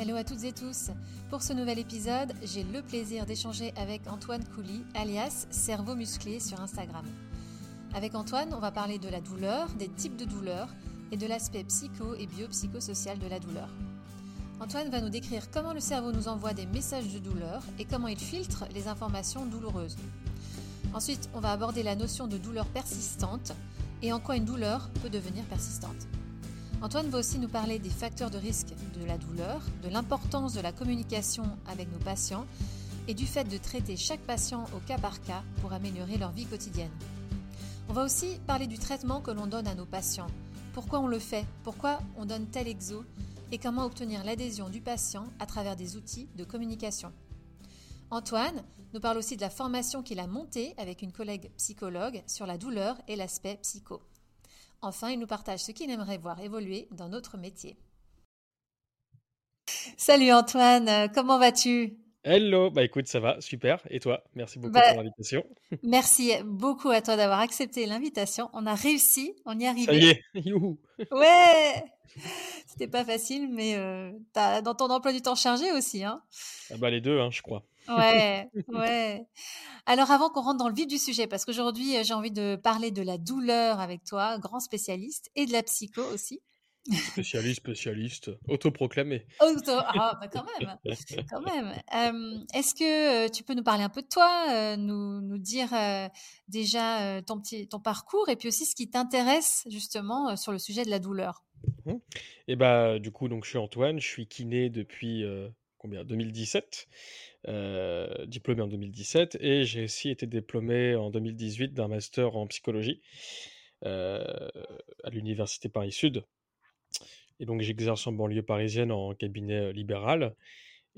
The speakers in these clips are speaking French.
Hello à toutes et tous. Pour ce nouvel épisode, j'ai le plaisir d'échanger avec Antoine Couly, alias Cerveau Musclé sur Instagram. Avec Antoine, on va parler de la douleur, des types de douleurs et de l'aspect psycho et biopsychosocial de la douleur. Antoine va nous décrire comment le cerveau nous envoie des messages de douleur et comment il filtre les informations douloureuses. Ensuite, on va aborder la notion de douleur persistante et en quoi une douleur peut devenir persistante. Antoine va aussi nous parler des facteurs de risque de la douleur, de l'importance de la communication avec nos patients et du fait de traiter chaque patient au cas par cas pour améliorer leur vie quotidienne. On va aussi parler du traitement que l'on donne à nos patients, pourquoi on le fait, pourquoi on donne tel exo? Et comment obtenir l'adhésion du patient à travers des outils de communication? Antoine nous parle aussi de la formation qu'il a montée avec une collègue psychologue sur la douleur et l'aspect psycho. Enfin, il nous partage ce qu'il aimerait voir évoluer dans notre métier. Salut Antoine, comment vas-tu? Hello, bah écoute, ça va, super. Et toi? Merci beaucoup bah, pour l'invitation. Merci beaucoup à toi d'avoir accepté l'invitation. On a réussi, on y est arrivé. Ça y est, youhou Ouais C'était pas facile, mais euh, as, dans ton emploi du temps chargé aussi. Hein? Ah bah les deux, hein, je crois. Ouais, ouais. Alors avant qu'on rentre dans le vif du sujet, parce qu'aujourd'hui j'ai envie de parler de la douleur avec toi, grand spécialiste, et de la psycho aussi. Spécialiste, spécialiste, autoproclamé. Auto... Ah, bah quand même, quand même. Euh, Est-ce que euh, tu peux nous parler un peu de toi, euh, nous, nous dire euh, déjà euh, ton, petit, ton parcours et puis aussi ce qui t'intéresse justement sur le sujet de la douleur? Mmh. Et bah du coup, donc je suis Antoine, je suis kiné depuis combien? 2017, diplômé en 2017, et j'ai aussi été diplômé en 2018 d'un master en psychologie à l'université Paris Sud. Et donc j'exerce en banlieue parisienne en cabinet libéral.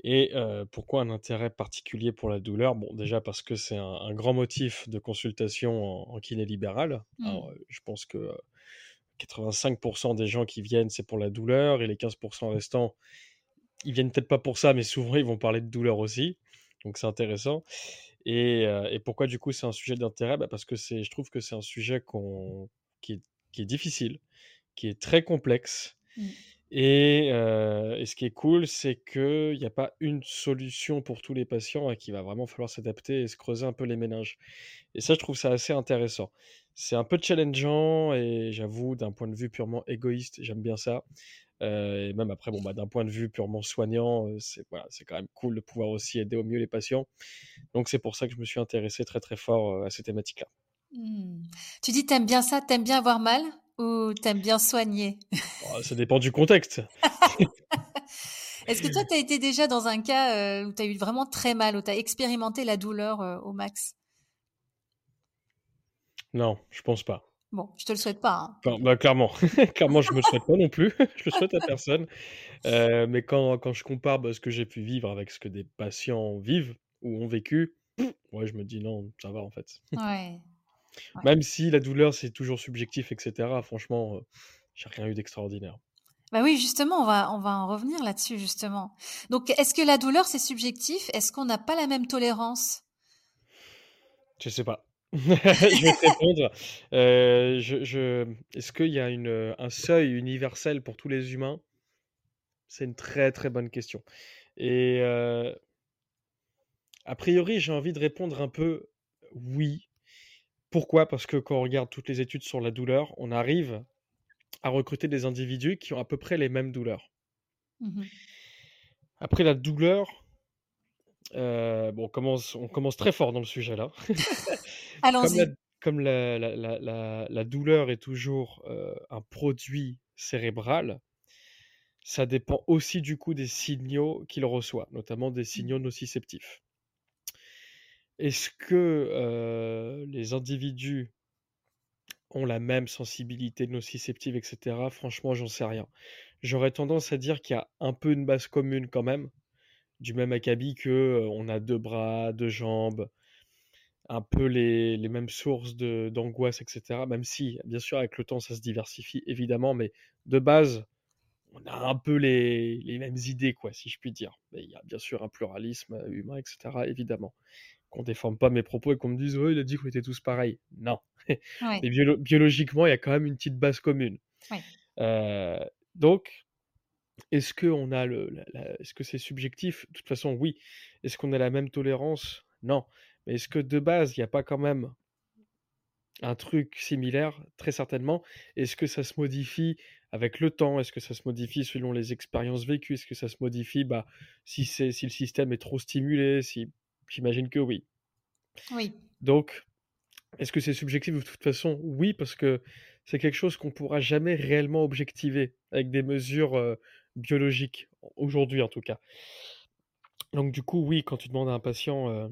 Et pourquoi un intérêt particulier pour la douleur? Bon, déjà parce que c'est un, grand motif de consultation en, kiné libéral. Mmh. je pense que 85% des gens qui viennent, c'est pour la douleur, et les 15% restants, ils viennent peut-être pas pour ça, mais souvent ils vont parler de douleur aussi. Donc c'est intéressant. Et, pourquoi du coup c'est un sujet d'intérêt? Bah, Parce que je trouve que c'est un sujet qui, est, qui est difficile, qui est très complexe. Mmh. Et, ce qui est cool, c'est qu'il n'y a pas une solution pour tous les patients et qu'il va vraiment falloir s'adapter et se creuser un peu les méninges. Et ça, je trouve ça assez intéressant. C'est un peu challengeant et j'avoue, d'un point de vue purement égoïste, j'aime bien ça. Et même après, bon, bah, d'un point de vue purement soignant, c'est voilà, quand même cool de pouvoir aussi aider au mieux les patients. Donc c'est pour ça que je me suis intéressé très très fort à ces thématiques-là. Mmh. Tu dis t'aimes bien ça, t'aimes bien avoir mal ou t'aimes bien soigner? Oh, Ça dépend du contexte. Est-ce que toi, tu as été déjà dans un cas euh, où tu as eu vraiment très mal, où tu as expérimenté la douleur euh, au max? Non, je pense pas. Bon, je te le souhaite pas. Hein. bah, clairement, clairement, je me le souhaite pas non plus. je le souhaite à personne. Euh, mais quand, quand je compare bah, ce que j'ai pu vivre avec ce que des patients vivent ou ont vécu, ouais, je me dis non, ça va en fait. Ouais. Même si la douleur, c'est toujours subjectif, etc. Franchement, euh, j'ai rien eu d'extraordinaire. Bah oui, justement, on va, on va en revenir là-dessus, justement. Donc, est-ce que la douleur, c'est subjectif? Est-ce qu'on n'a pas la même tolérance? Je sais pas. je vais te répondre. Euh, je, Est-ce qu'il y a une, un seuil universel pour tous les humains? C'est une très très bonne question. Et euh, a priori, j'ai envie de répondre un peu oui, pourquoi? Parce que quand on regarde toutes les études sur la douleur, on arrive à recruter des individus qui ont à peu près les mêmes douleurs. Mmh Après la douleur, euh, bon, on commence, on commence très fort dans le sujet là. Comme, la, douleur est toujours euh, un produit cérébral, ça dépend aussi du coup des signaux qu'il reçoit, notamment des mmh. signaux nociceptifs. Est-ce que les individus ont la même sensibilité nociceptive, etc. Franchement, j'en sais rien. J'aurais tendance à dire qu'il y a un peu une base commune quand même, du même acabit que on a deux bras, deux jambes, un peu les, mêmes sources d'angoisse, etc. Même si, bien sûr, avec le temps, ça se diversifie, évidemment, mais de base, on a un peu les, les mêmes idées, quoi, si je puis dire. Mais il y a bien sûr un pluralisme humain, etc., évidemment qu'on déforme pas mes propos et qu'on me dise oh, il a dit qu'on était tous pareils. Non. Mais biologiquement, il y a quand même une petite base commune. Euh, donc, est-ce qu'on a le est-ce que c'est subjectif? De toute façon, oui. Est-ce qu'on a la même tolérance? Non. Mais est-ce que de base, il y a pas quand même un truc similaire? Très certainement? Est-ce que ça se modifie avec le temps? Est-ce que ça se modifie selon les expériences vécues? Est-ce que ça se modifie, bah, si c'est si le système est trop stimulé? Si j'imagine que oui. Oui. Donc, est-ce que c'est subjectif? De toute façon, oui, parce que c'est quelque chose qu'on pourra jamais réellement objectiver avec des mesures, biologiques, aujourd'hui en tout cas. Donc du coup, oui, quand tu demandes à un patient,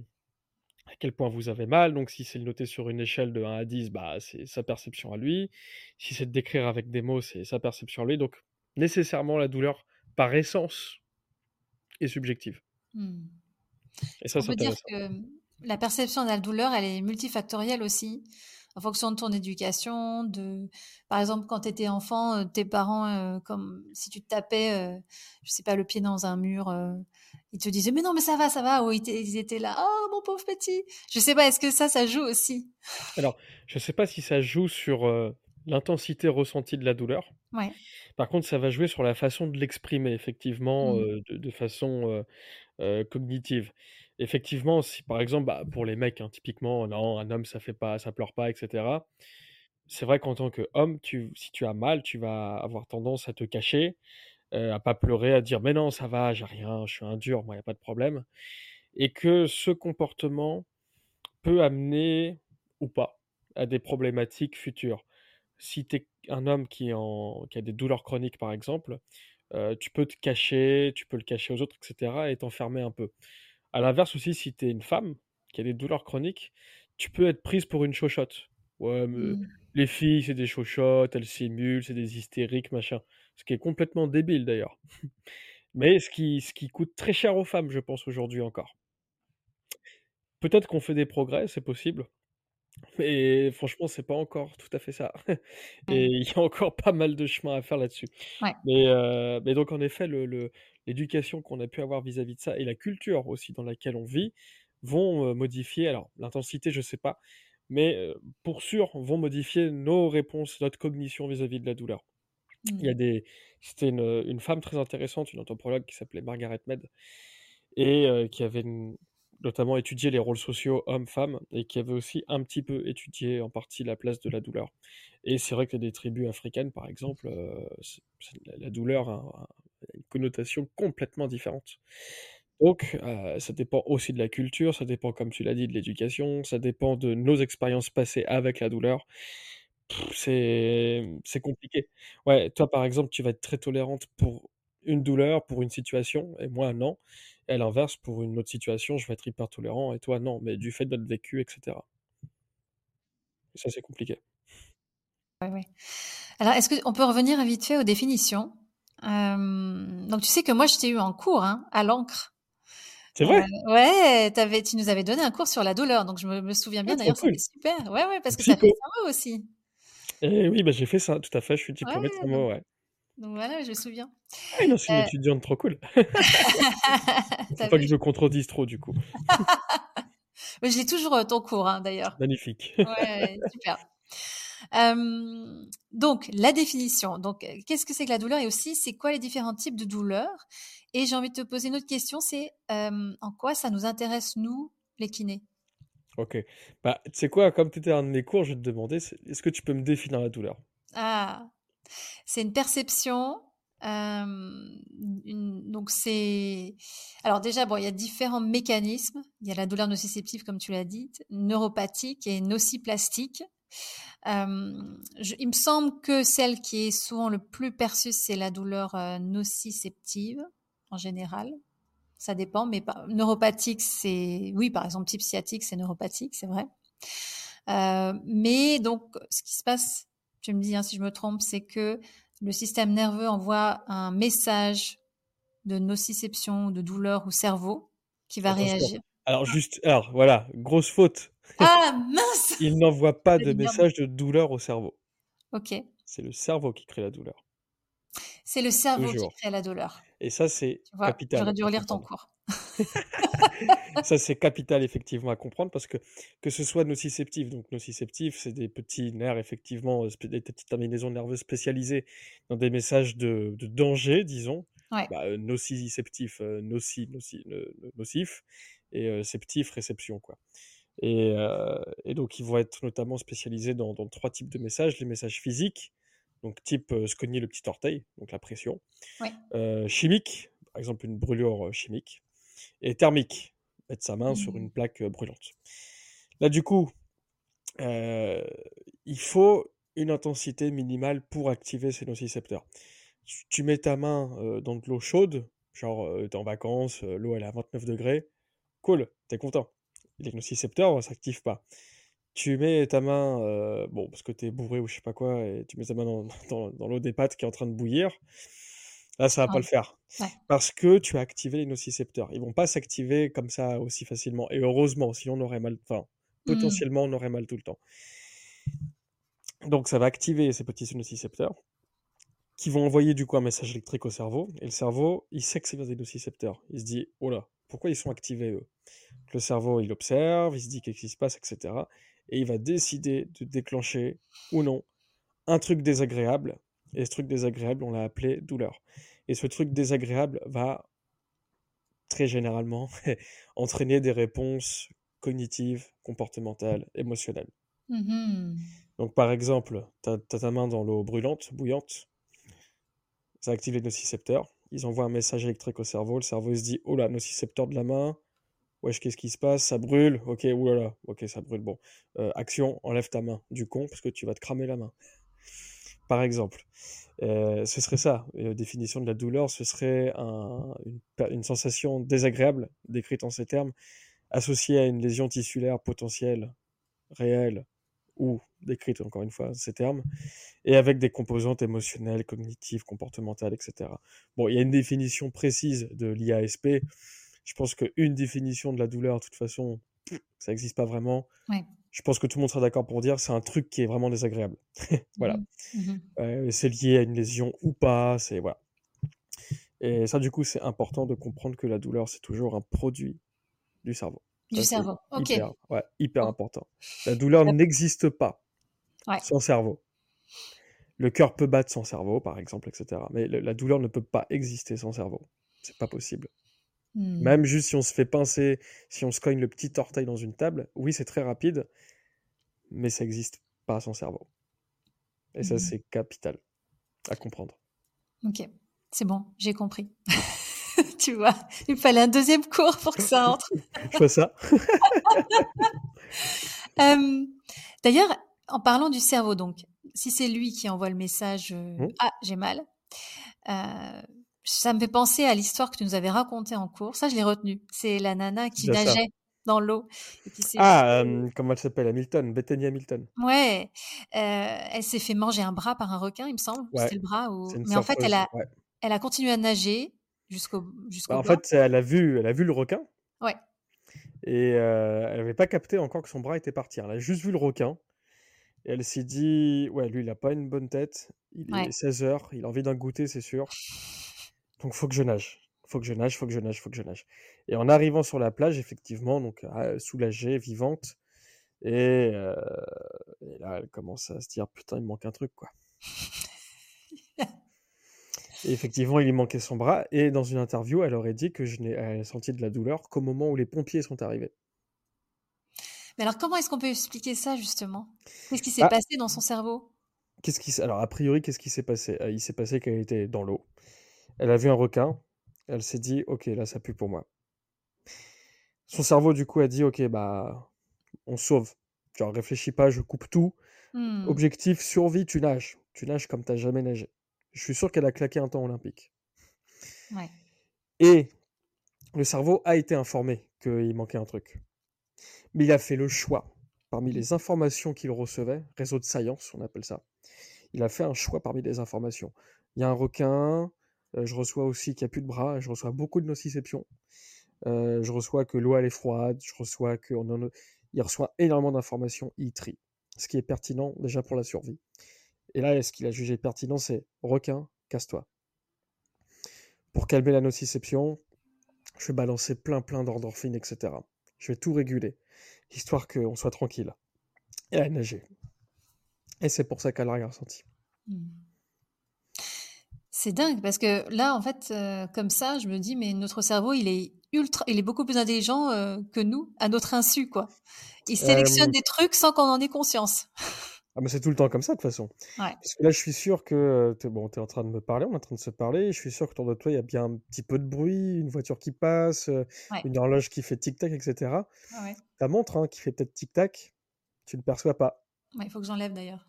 à quel point vous avez mal, donc si c'est noté sur une échelle de 1 à 10, bah, c'est sa perception à lui. Si c'est de décrire avec des mots, c'est sa perception à lui. Donc nécessairement, la douleur, par essence, est subjective. Mmh. Et ça, On peut dire que, la perception de la douleur, elle est multifactorielle aussi, en fonction de ton éducation, de par exemple, quand tu étais enfant, heu, tes parents, heu, comme si tu te tapais, heu, je sais pas, le pied dans un mur, ils te disaient: «Mais non, mais ça va, ça va!» ou ils étaient ils étaient là: «Oh mon pauvre petit!» je sais pas, est-ce que ça, ça joue aussi? Alors, je sais pas si ça joue sur, l'intensité ressentie de la douleur. Ouais. Par contre, ça va jouer sur la façon de l'exprimer effectivement, Mmh. de de façon, cognitive. Effectivement, si par exemple, bah, pour les mecs, hein, typiquement, non, un homme ça fait pas ça pleure pas et cetera. C'est vrai qu'en tant qu'homme, tu si tu as mal, tu vas avoir tendance à te cacher, heu, à pas pleurer, à dire: «Mais non, ça va, j'ai rien, je suis un dur, moi, il y a pas de problème» et que ce comportement peut amener ou pas à des problématiques futures. Si tu es un homme qui a des douleurs chroniques, par exemple, heu, tu peux te cacher, tu peux le cacher aux autres et cetera et t'enfermer un peu. À l'inverse aussi, si tu es une femme qui a des douleurs chroniques, tu peux être prise pour une chochotte. «Ouais, mais Mmh. les filles, c'est des chochottes, elles simulent, c'est des hystériques, machin». Ce qui est complètement débile d'ailleurs. Mais ce qui ce qui coûte très cher aux femmes, je pense, aujourd'hui encore. Peut-être qu'on fait des progrès, c'est possible, mais franchement, c'est pas encore tout à fait ça et Mmh. il y a encore pas mal de chemin à faire là-dessus. Ouais. Mais heu, mais donc en effet, le le l'éducation qu'on a pu avoir vis-à-vis de ça et la culture aussi dans laquelle on vit vont, heu, modifier alors l'intensité, je sais pas, mais heu, pour sûr, vont modifier nos réponses, notre cognition vis-à-vis de la douleur. Il y a Mmh. des c'était une, heu, une femme très intéressante, une anthropologue qui s'appelait Margaret Mead et heu, qui avait n notamment étudié les rôles sociaux hommes-femmes et qui avait aussi un petit peu étudié en partie la place de la douleur et c'est vrai que des tribus africaines, par exemple, c'est la douleur a une connotation complètement différente. Donc heu, ça dépend aussi de la culture, ça dépend, comme tu l'as dit, de l'éducation, ça dépend de nos expériences passées avec la douleur. C'est, c'est compliqué. Ouais, toi, par exemple, tu vas être très tolérante pour une douleur, pour une situation et moi non et à l'inverse, pour une autre situation, je vais être hyper tolérant et toi non, mais du fait de notre vécu et cetera. Ça, c'est compliqué. Ouais, ouais. Alors, est-ce qu'on peut revenir vite fait aux définitions? Donc tu sais que moi, je t'ai eu en cours, hein, à l'encre. C'est vrai? ouais, tu avais tu nous avais donné un cours sur la douleur, donc je me me souviens Ah bien trop d'ailleurs, c'était cool! super. Ouais, ouais, parce que tu as fait psycho. cerveau aussi. Et oui, bah, j'ai fait ça, tout à fait, je suis Ouais, diplômé de cerveau, ouais. Donc voilà, je me souviens. Ah non, c'est une Heu étudiante trop cool. Faut as pas que je me contredise trop du coup. Mais je lis toujours, heu, ton cours, hein, d'ailleurs. Magnifique. Ouais, super. Donc la définition, donc heu, qu'est-ce que c'est que la douleur et aussi c'est quoi les différents types de douleurs? Et j'ai envie de te poser une autre question, c'est, en quoi ça nous intéresse nous, les kinés? OK. Bah, tu sais quoi? Comme tu étais de mes cours, je vais te demander, est-ce que tu peux me définir la douleur? Ah! C'est une perception, une donc c'est alors déjà, bon, il y a différents mécanismes. Il y a la douleur nociceptive comme tu l'as dite, neuropathique et nociplastique. Je il me semble que celle qui est souvent le plus perçue, c'est la douleur, heu, nociceptive, en général. Ça dépend, mais neuropathique, c'est oui, par exemple, type sciatique, c'est neuropathique, c'est vrai. Mais donc ce qui se passe, tu me dis, hein, si je me trompe, c'est que le système nerveux envoie un message de nociception ou de douleur au cerveau qui va Attention, réagir. alors juste alors voilà, grosse faute. Ah mince! Il n'envoie pas de message de douleur au cerveau. OK. C'est le cerveau qui crée la douleur. C'est le cerveau qui crée la douleur. et ça, c'est capital J'aurais dû relire ton cours. Ça, c'est capital effectivement à comprendre parce que que ce soit nociceptif, donc nociceptif, c'est des petits nerfs effectivement, des petites terminaisons nerveuses spécialisées dans des messages de, de danger, disons. Ouais. Bah, nociceptif, noci, noci, nocif, et septif, réception, quoi. Et, et, donc, ils vont être notamment spécialisés dans, dans, trois types de messages les messages physiques, donc type se cogner le petit orteil, donc la pression, ouais. chimique, par exemple une brûlure chimique, et thermique, mettre sa main sur une mmh. plaque brûlante. Là, du coup, euh, il faut une intensité minimale pour activer ces nocicepteurs. Tu mets ta main euh, dans de l'eau chaude, genre euh, t'es en vacances, l'eau elle est à 29 degrés, cool, t'es content. Les nocicepteurs ne s'activent pas. Tu mets ta main, bon, parce que t'es bourré ou je sais pas quoi, et tu mets ta main dans, dans, dans l'eau des pâtes qui est en train de bouillir, Là, ça va pas le faire. Parce que tu as activé les nocicepteurs. Ils vont pas s'activer comme ça aussi facilement. Et heureusement, sinon on aurait mal. Enfin, mmh. potentiellement, on aurait mal tout le temps. Donc, ça va activer ces petits nocicepteurs qui vont envoyer du coup un message électrique au cerveau. Et le cerveau, il sait que c'est des nocicepteurs. Il se dit, oh là, pourquoi ils sont activés eux? Le cerveau, il observe, il se dit qu'est-ce qui se passe, etc. Et il va décider de déclencher ou non un truc désagréable. Et ce truc désagréable, on l'a appelé douleur. Et ce truc désagréable va très généralement entraîner des réponses cognitives, comportementales, émotionnelles. Mmh Donc par exemple, tu as, ta main dans l'eau brûlante, bouillante, ça active les nocicepteurs, ils envoient un message électrique au cerveau, le cerveau se dit, oh là, nocicepteur de la main, wesh, qu'est-ce qui se passe? Ça brûle, ok, oulala, ok, ça brûle, bon. Euh, action, enlève ta main du con, parce que tu vas te cramer la main. Par exemple. Euh, ce serait ça. La définition de la douleur, ce serait une, sensation désagréable, décrite en ces termes, associée à une lésion tissulaire potentielle, réelle, ou décrite encore une fois ces termes, et avec des composantes émotionnelles, cognitives, comportementales, etc. Bon, il y a une définition précise de l'IASP. Je pense qu'une définition de la douleur, de toute façon, ça n'existe pas vraiment. Je pense que tout le monde sera d'accord pour dire c'est un truc qui est vraiment désagréable. voilà. Mmh mmh c'est lié à une lésion ou pas, c'est voilà. Et ça, du coup, c'est important de comprendre que la douleur, c'est toujours un produit du cerveau. Du cerveau, ok. Hyper, ouais, hyper important. La douleur n'existe pas sans cerveau. Le cœur peut battre sans cerveau, par exemple, etc. Mais la douleur ne peut pas exister sans cerveau. C'est pas possible. Mmh. Même juste si on se fait pincer, si on se cogne le petit orteil dans une table, oui, c'est très rapide, mais ça n'existe pas sans cerveau. Et ça, mmh. c'est capital à comprendre. Ok, c'est bon, j'ai compris. tu vois, il fallait un deuxième cours pour que ça entre. Je fais ça. D'ailleurs, en parlant du cerveau, donc, si c'est lui qui envoie le message euh, mmh. Ah, j'ai mal, euh, ça me fait penser à l'histoire que tu nous avais racontée en cours. Ça, je l'ai retenu. C'est la nana qui nageait dans l'eau. Ah, comment elle s'appelle? Hamilton, Bethany Hamilton. Ouais, euh, elle s'est fait manger un bras par un requin, il me semble. C'était le bras. Mais en fait, elle a, elle a continué à nager jusqu'au jusqu'au. Bah, en fait, elle a vu, elle a vu le requin. Ouais. Et elle n'avait pas capté encore que son bras était parti. Elle a juste vu le requin. Et elle s'est dit, ouais, lui, il n'a pas une bonne tête. Il est 16 heures, il a envie d'un goûter, c'est sûr. Donc faut que je nage. Faut que je nage, faut que je nage, faut que je nage. Et en arrivant sur la plage, effectivement, donc ah, soulagée, vivante, et, euh, et, là, elle commence à se dire putain, il me manque un truc, quoi. et effectivement, il lui manquait son bras. Et dans une interview, elle aurait dit que je n'ai senti de la douleur qu'au moment où les pompiers sont arrivés. Mais alors, comment est-ce qu'on peut expliquer ça justement? Qu'est-ce qui s'est ah passé dans son cerveau? Qu'est-ce qui alors a priori qu'est-ce qui s'est passé? Euh, Il s'est passé qu'elle était dans l'eau. Elle a vu un requin. Elle s'est dit, ok, là, ça pue pour moi. Son cerveau, du coup, a dit, ok, bah, on sauve. Genre, réfléchis pas, je coupe tout. Mmh. Objectif, survie, tu nages. Tu nages comme tu n'as jamais nagé. Je suis sûr qu'elle a claqué un temps olympique. Et le cerveau a été informé qu'il manquait un truc. Mais il a fait le choix, parmi les informations qu'il recevait, réseau de science, on appelle ça, il a fait un choix parmi les informations. Il y a un requin, je reçois aussi qu'il n'y a plus de bras, je reçois beaucoup de nociception. Euh, je reçois que l'eau est froide, je reçois que en il reçoit énormément d'informations, il trie. Ce qui est pertinent déjà pour la survie. Et là, ce qu'il a jugé pertinent, c'est requin, casse-toi. Pour calmer la nociception, Je vais balancer plein, plein d'endorphines, etc. Je vais tout réguler, histoire qu'on soit tranquille. Et a nagé. Et c'est pour ça qu'elle a rien ressenti. Hmm. C'est dingue parce que là, en fait, euh, comme ça, je me dis, mais notre cerveau, il est ultra, il est beaucoup plus intelligent euh, que nous, à notre insu, quoi. Il sélectionne des trucs sans qu'on en ait conscience. Ah, mais c'est tout le temps comme ça, de toute façon. Parce que là, je suis sûr que tu bon, es en train de me parler, on est en train de se parler. Je suis sûr que autour de toi, il y a bien un petit peu de bruit, une voiture qui passe, euh, une horloge qui fait tic-tac, etc. Ta montre hein, qui fait peut-être tic-tac, tu ne le perçois pas. il faut que j'enlève d'ailleurs.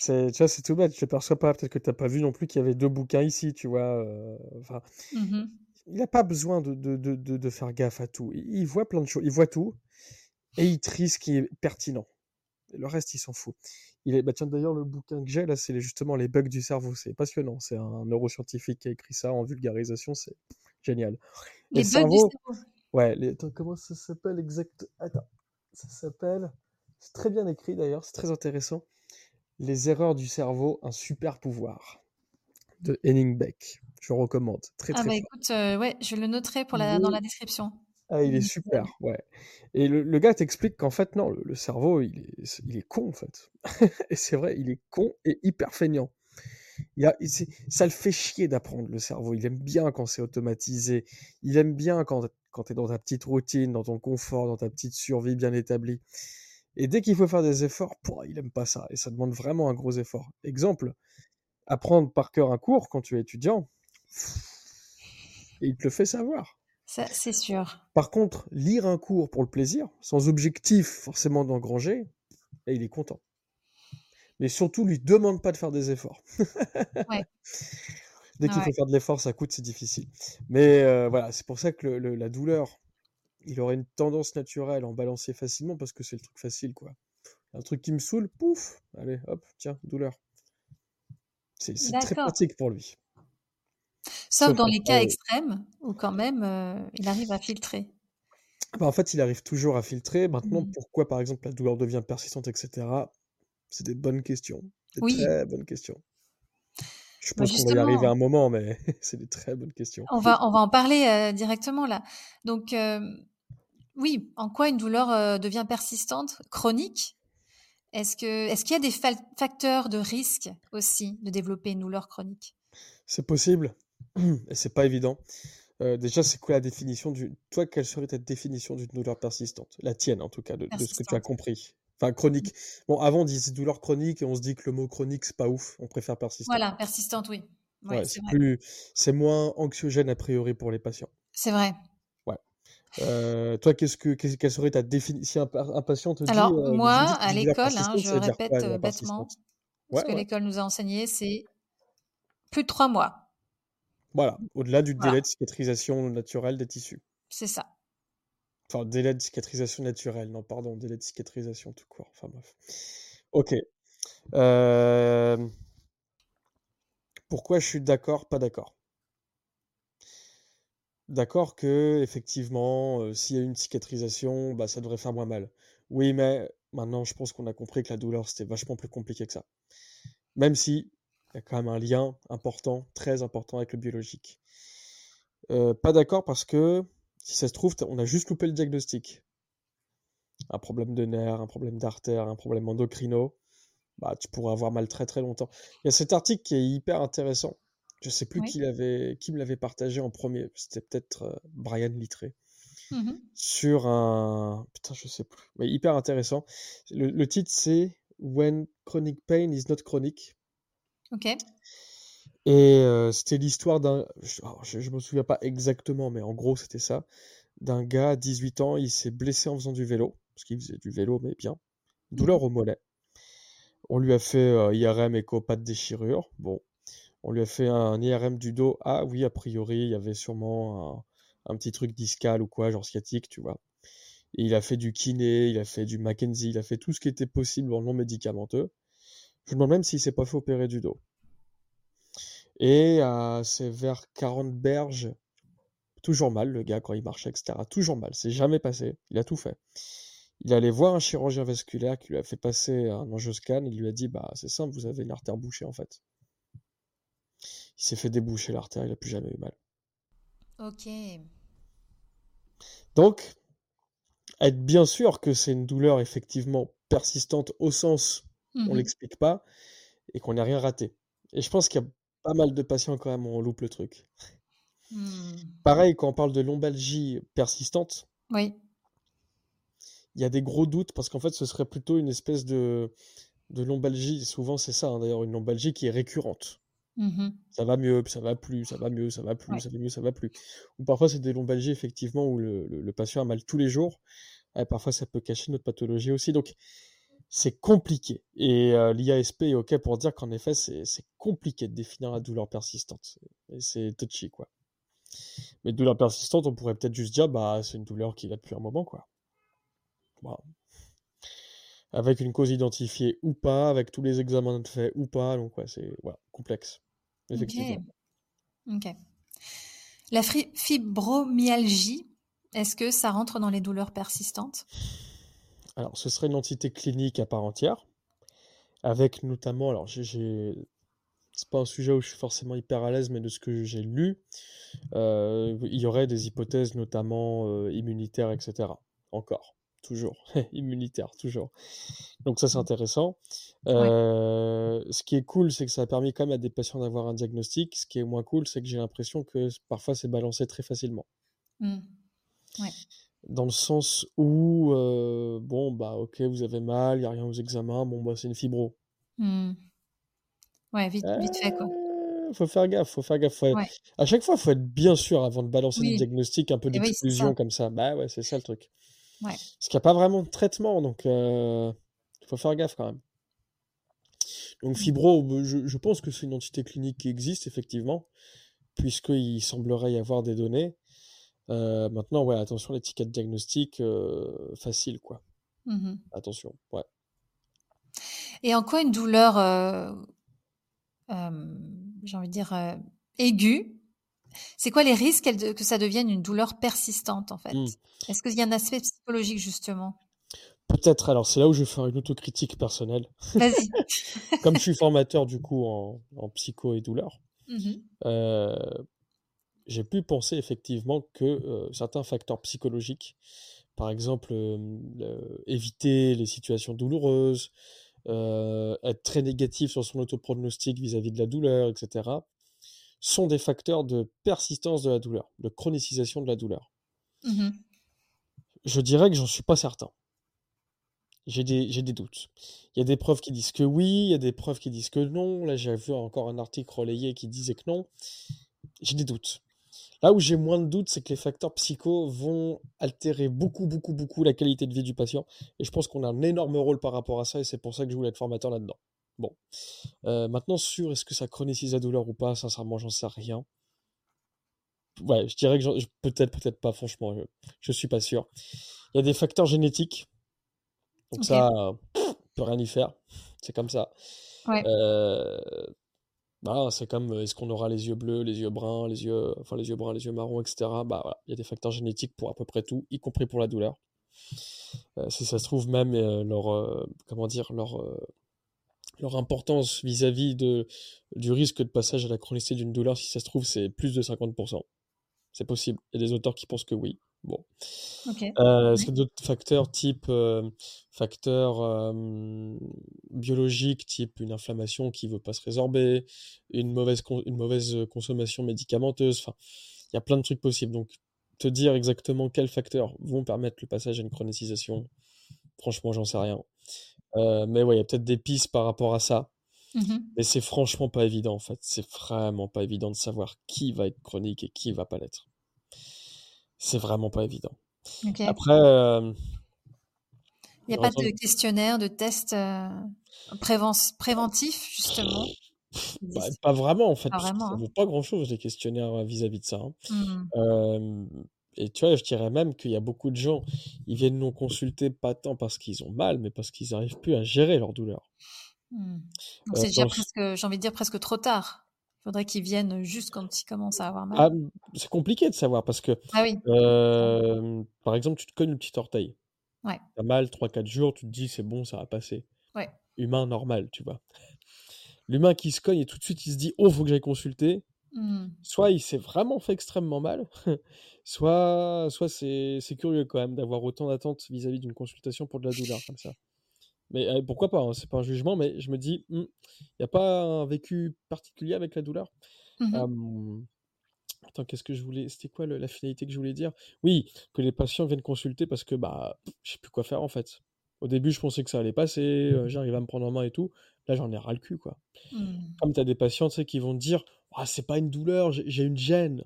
C'est, tu vois, c'est tout bête, je ne perçois pas. Peut-être que tu n'as pas vu non plus qu'il y avait deux bouquins ici, tu vois. Euh, enfin, mmh Il n'a pas besoin de, de, de, de, faire gaffe à tout. Il, voit plein de choses, il voit tout et il trie ce qui est pertinent. le reste, il s'en fout. Il est, bah tiens, d'ailleurs, le bouquin que j'ai là, c'est justement les bugs du cerveau. C'est passionnant. C'est un neuroscientifique qui a écrit ça en vulgarisation. C'est génial. Les, bugs du cerveau. Ouais, les... Attends, comment ça s'appelle exact Attends, ça s'appelle. C'est très bien écrit d'ailleurs, c'est très intéressant. Les erreurs du cerveau, un super pouvoir de Henning Beck. Je recommande. Très, ah très bah écoute, euh, ouais, je le noterai pour la, dans la description. Ah, il est super, ouais. Et le, gars t'explique qu'en fait, non, le, cerveau, il est, il est con, en fait. et c'est vrai, il est con et hyper feignant. Il a, ça le fait chier d'apprendre le cerveau. Il aime bien quand c'est automatisé. Il aime bien quand, quand tu es dans ta petite routine, dans ton confort, dans ta petite survie bien établie. Et dès qu'il faut faire des efforts, il aime pas ça. Et ça demande vraiment un gros effort. Exemple, apprendre par cœur un cours quand tu es étudiant, et il te le fait savoir. Ça, c'est sûr. Par contre, lire un cours pour le plaisir, sans objectif forcément d'engranger, et il est content. Mais surtout, lui demande pas de faire des efforts. ouais. Dès qu'il faut faire de l'effort, ça coûte, c'est difficile. Mais euh, voilà, c'est pour ça que la douleur, il aurait une tendance naturelle à en balancer facilement parce que c'est le truc facile, quoi. Un truc qui me saoule, pouf, allez, hop, tiens, douleur. C'est très pratique pour lui. Sauf, dans les cas extrêmes où quand même euh, il arrive à filtrer. Bah, en fait, il arrive toujours à filtrer. Maintenant, mmh. pourquoi par exemple la douleur devient persistante, etc. C'est des bonnes questions. Des oui. très bonnes questions. Je bah, pense qu'on va y arriver à un moment, mais c'est des très bonnes questions. On va, on va en parler euh, directement là. Donc, euh, oui, en quoi une douleur devient persistante, chronique? Est-ce qu'il y a des facteurs de risque aussi de développer une douleur chronique? C'est possible. Et c'est pas évident. Euh, déjà, c'est quoi la définition du. Toi, quelle serait ta définition d'une douleur persistante? La tienne, en tout cas, de, ce que tu as compris. Enfin, chronique. Bon, avant, on disait douleur chronique et on se dit que le mot chronique, c'est pas ouf. On préfère persistante. Voilà, persistante, oui. Ouais, c'est moins anxiogène a priori pour les patients. C'est vrai. Euh, toi, qu'est-ce que, quelle serait ta définition Si un, patient te dit. Alors, euh, moi, à l'école, hein, je répète bêtement, ce que l'école nous a enseigné, c'est plus de trois mois. Voilà, au-delà du délai de cicatrisation naturelle des tissus. C'est ça. Enfin, délai de cicatrisation naturelle, non, pardon, délai de cicatrisation tout court. Enfin bref. Ok. Euh, pourquoi je suis d'accord, pas d'accord? D'accord que, effectivement, s'il y a une cicatrisation, bah, ça devrait faire moins mal. Oui, mais maintenant, je pense qu'on a compris que la douleur, c'était vachement plus compliqué que ça. Même si il y a quand même un lien important, très important avec le biologique. Pas d'accord parce que, si ça se trouve, on a juste loupé le diagnostic. Un problème de nerf, un problème d'artère, un problème endocrino, bah, tu pourras avoir mal très très longtemps. Il y a cet article qui est hyper intéressant. Je sais plus qui, qui me l'avait partagé en premier. C'était peut-être euh, Brian Littré. Mmh Sur un. Putain, je sais plus. Mais hyper intéressant. le titre, c'est When Chronic Pain is Not Chronic. Ok. Et c'était l'histoire d'un. Je, ne me souviens pas exactement, mais en gros, c'était ça. D'un gars, 18 ans, il s'est blessé en faisant du vélo, parce qu'il faisait du vélo, mais bien. Douleur mmh au mollet. On lui a fait IRM écho, pas de déchirure. Bon. On lui a fait un IRM du dos. Ah oui, a priori, il y avait sûrement un, petit truc discal ou quoi, genre sciatique, tu vois. Il a fait du kiné, il a fait du Mackenzie, il a fait tout ce qui était possible en non médicamenteux. Je me demande même s'il s'est pas fait opérer du dos. Et euh, c'est vers 40 berges, toujours mal le gars quand il marchait, etc. Toujours mal, c'est jamais passé. Il a tout fait. Il allait voir un chirurgien vasculaire qui lui a fait passer un angioscan. Il lui a dit Bah, c'est simple, vous avez une artère bouchée en fait. Il s'est fait déboucher l'artère, il n'a plus jamais eu mal. Ok. Donc, être bien sûr que c'est une douleur effectivement persistante au sens on Mmh l'explique pas et qu'on n'a rien raté. Et je pense qu'il y a pas mal de patients quand même, on loupe le truc. Mmh. Pareil, quand on parle de lombalgie persistante, Oui. il y a des gros doutes parce qu'en fait, ce serait plutôt une espèce de, de lombalgie. Souvent, c'est ça, hein, d'ailleurs, une lombalgie qui est récurrente. Mmh Ça va mieux, ça va plus, ça va mieux, ça va plus, Ouais. ça va mieux, ça va plus. Ou parfois, c'est des lombalgies, effectivement, où le, le- le patient a mal tous les jours. Et parfois, ça peut cacher notre pathologie aussi. Donc, c'est compliqué. Et euh, l'IASP est OK pour dire qu'en effet, c'est compliqué de définir la douleur persistante. Et c'est touchy, quoi. Mais douleur persistante, on pourrait peut-être juste dire, bah, c'est une douleur qui va depuis un moment, quoi. Voilà. Avec une cause identifiée ou pas, avec tous les examens de fait ou pas. Donc, ouais, c'est voilà, complexe. Effectivement. Ok. La fibromyalgie, est-ce que ça rentre dans les douleurs persistantes? Alors, ce serait une entité clinique à part entière, avec notamment, alors, j'ai- j'ai, c'est pas un sujet où je suis forcément hyper à l'aise, mais de ce que j'ai lu, euh, il y aurait des hypothèses notamment euh, immunitaires, etc. Encore, toujours, immunitaire, toujours. Donc ça, c'est intéressant. Euh, ce qui est cool, c'est que ça a permis quand même à des patients d'avoir un diagnostic. Ce qui est moins cool, c'est que j'ai l'impression que parfois c'est balancé très facilement. Hmm. Dans le sens où, euh, bon, bah ok, vous avez mal, il n'y a rien aux examens, bon, bah c'est une fibro. Hmm. Ouais, vite, vite fait, quoi. Euh, Faut faire gaffe, faut faire gaffe. faut- Ouais. À chaque fois, il faut être bien sûr avant de balancer des Oui. diagnostics, un peu oui, d'exclusion ça. comme ça. Bah ouais, c'est ça le truc. Ouais. Parce qu'il n'y a pas vraiment de traitement, donc il faut faire gaffe quand même. Donc fibro, bah, je, je pense que c'est une entité clinique qui existe effectivement, puisqu'il semblerait y avoir des données. Euh, maintenant, ouais, attention, l'étiquette diagnostique, euh, facile, quoi. Mhm. Attention, ouais. Et en quoi une douleur, euh, euh, j'ai envie de dire, euh, aiguë, c'est quoi les risques que ça devienne une douleur persistante, en fait? Hmm. Est-ce qu'il y a un aspect psychologique, justement? Peut-être, alors c'est là où je vais faire une autocritique personnelle. Vas-y. Comme je suis formateur du coup en, en psycho et douleur, Mhm. euh, j'ai pu penser effectivement que euh, certains facteurs psychologiques, par exemple euh, éviter les situations douloureuses, être très négatif sur son autopronostic vis-à-vis de la douleur, etc., sont des facteurs de persistance de la douleur, de chronicisation de la douleur. Mhm. Je dirais que j'en suis pas certain. J'ai des, j'ai des doutes. Il y a des preuves qui disent que oui, il y a des preuves qui disent que non. Là, j'ai vu encore un article relayé qui disait que non. J'ai des doutes. Là où j'ai moins de doutes, c'est que les facteurs psycho vont altérer beaucoup, beaucoup, beaucoup la qualité de vie du patient. Et je pense qu'on a un énorme rôle par rapport à ça, et c'est pour ça que je voulais être formateur là-dedans. Bon. Euh, maintenant, sur est-ce que ça chronicise la douleur ou pas, sincèrement, j'en sais rien. Ouais, je dirais que peut-être, peut-être pas, franchement, je, je suis pas sûr. Il y a des facteurs génétiques. Donc Ok. ça, euh, peut rien y faire. C'est comme ça. Ouais. Euh, bah, c'est comme euh, est-ce qu'on aura les yeux bleus, les yeux bruns, les yeux, enfin les yeux bruns, les yeux marrons, etc. Bah voilà, il y a des facteurs génétiques pour à peu près tout, y compris pour la douleur. Euh, si ça se trouve même euh, leur, comment dire, leur, leur importance vis-à-vis de du risque de passage à la chronicité d'une douleur, si ça se trouve, c'est plus de 50%. C'est possible. Il y a des auteurs qui pensent que oui. Bon. Ok. Euh, est-ce Oui. qu'il y a d'autres facteurs type euh, facteurs euh, biologiques, type une inflammation qui veut pas se résorber, une mauvaise, une mauvaise consommation médicamenteuse, enfin, il y a plein de trucs possibles. Donc, te dire exactement quels facteurs vont permettre le passage à une chronicisation, franchement, j'en sais rien. Euh, mais ouais, il y a peut-être des pistes par rapport à ça. Mhm. Mais c'est franchement pas évident en fait. C'est vraiment pas évident de savoir qui va être chronique et qui va pas l'être. C'est vraiment pas évident. Après, euh, Il n'y a pas de que- questionnaire, de test euh, préven- préventif, justement? Bah, pas vraiment en fait, Pas vraiment, ça hein. vaut pas grand-chose les questionnaires euh, vis-à-vis de ça. hein. Hmm. Euh, et tu vois, je dirais même qu'il y a beaucoup de gens, ils viennent nous consulter pas tant parce qu'ils ont mal, mais parce qu'ils n'arrivent plus à gérer leur douleur. Hmm. Donc Euh, c'est déjà dans presque, j'ai envie de dire presque trop tard. Il faudrait qu'ils viennent juste quand ils commencent à avoir mal. Ah, c'est compliqué de savoir parce que, Ah oui. euh, par exemple, tu te cognes le petit orteil. Ouais. T'as mal 3-4 jours, tu te dis c'est bon, ça va passer. Ouais. Humain normal, tu vois. L'humain qui se cogne et tout de suite il se dit oh, faut que j'aille consulter. Mmh. Soit il s'est vraiment fait extrêmement mal, soit soit c'est curieux quand même d'avoir autant d'attentes vis-à-vis d'une consultation pour de la douleur comme ça. Mais euh, pourquoi pas, hein, c'est pas un jugement, mais je me dis, il n'y a pas un vécu particulier avec la douleur? Mmh attends, qu'est-ce que je voulais c'était quoi le la finalité que je voulais dire? Oui, que les patients viennent consulter parce que, bah, je sais plus quoi faire en fait. Au début, je pensais que ça allait passer, heu, j'arrive à me prendre en main et tout. Là, j'en ai ras le cul, quoi. Mmh. Comme tu as des patients, qui vont te dire: «Ah, c'est pas une douleur, j'ai une gêne»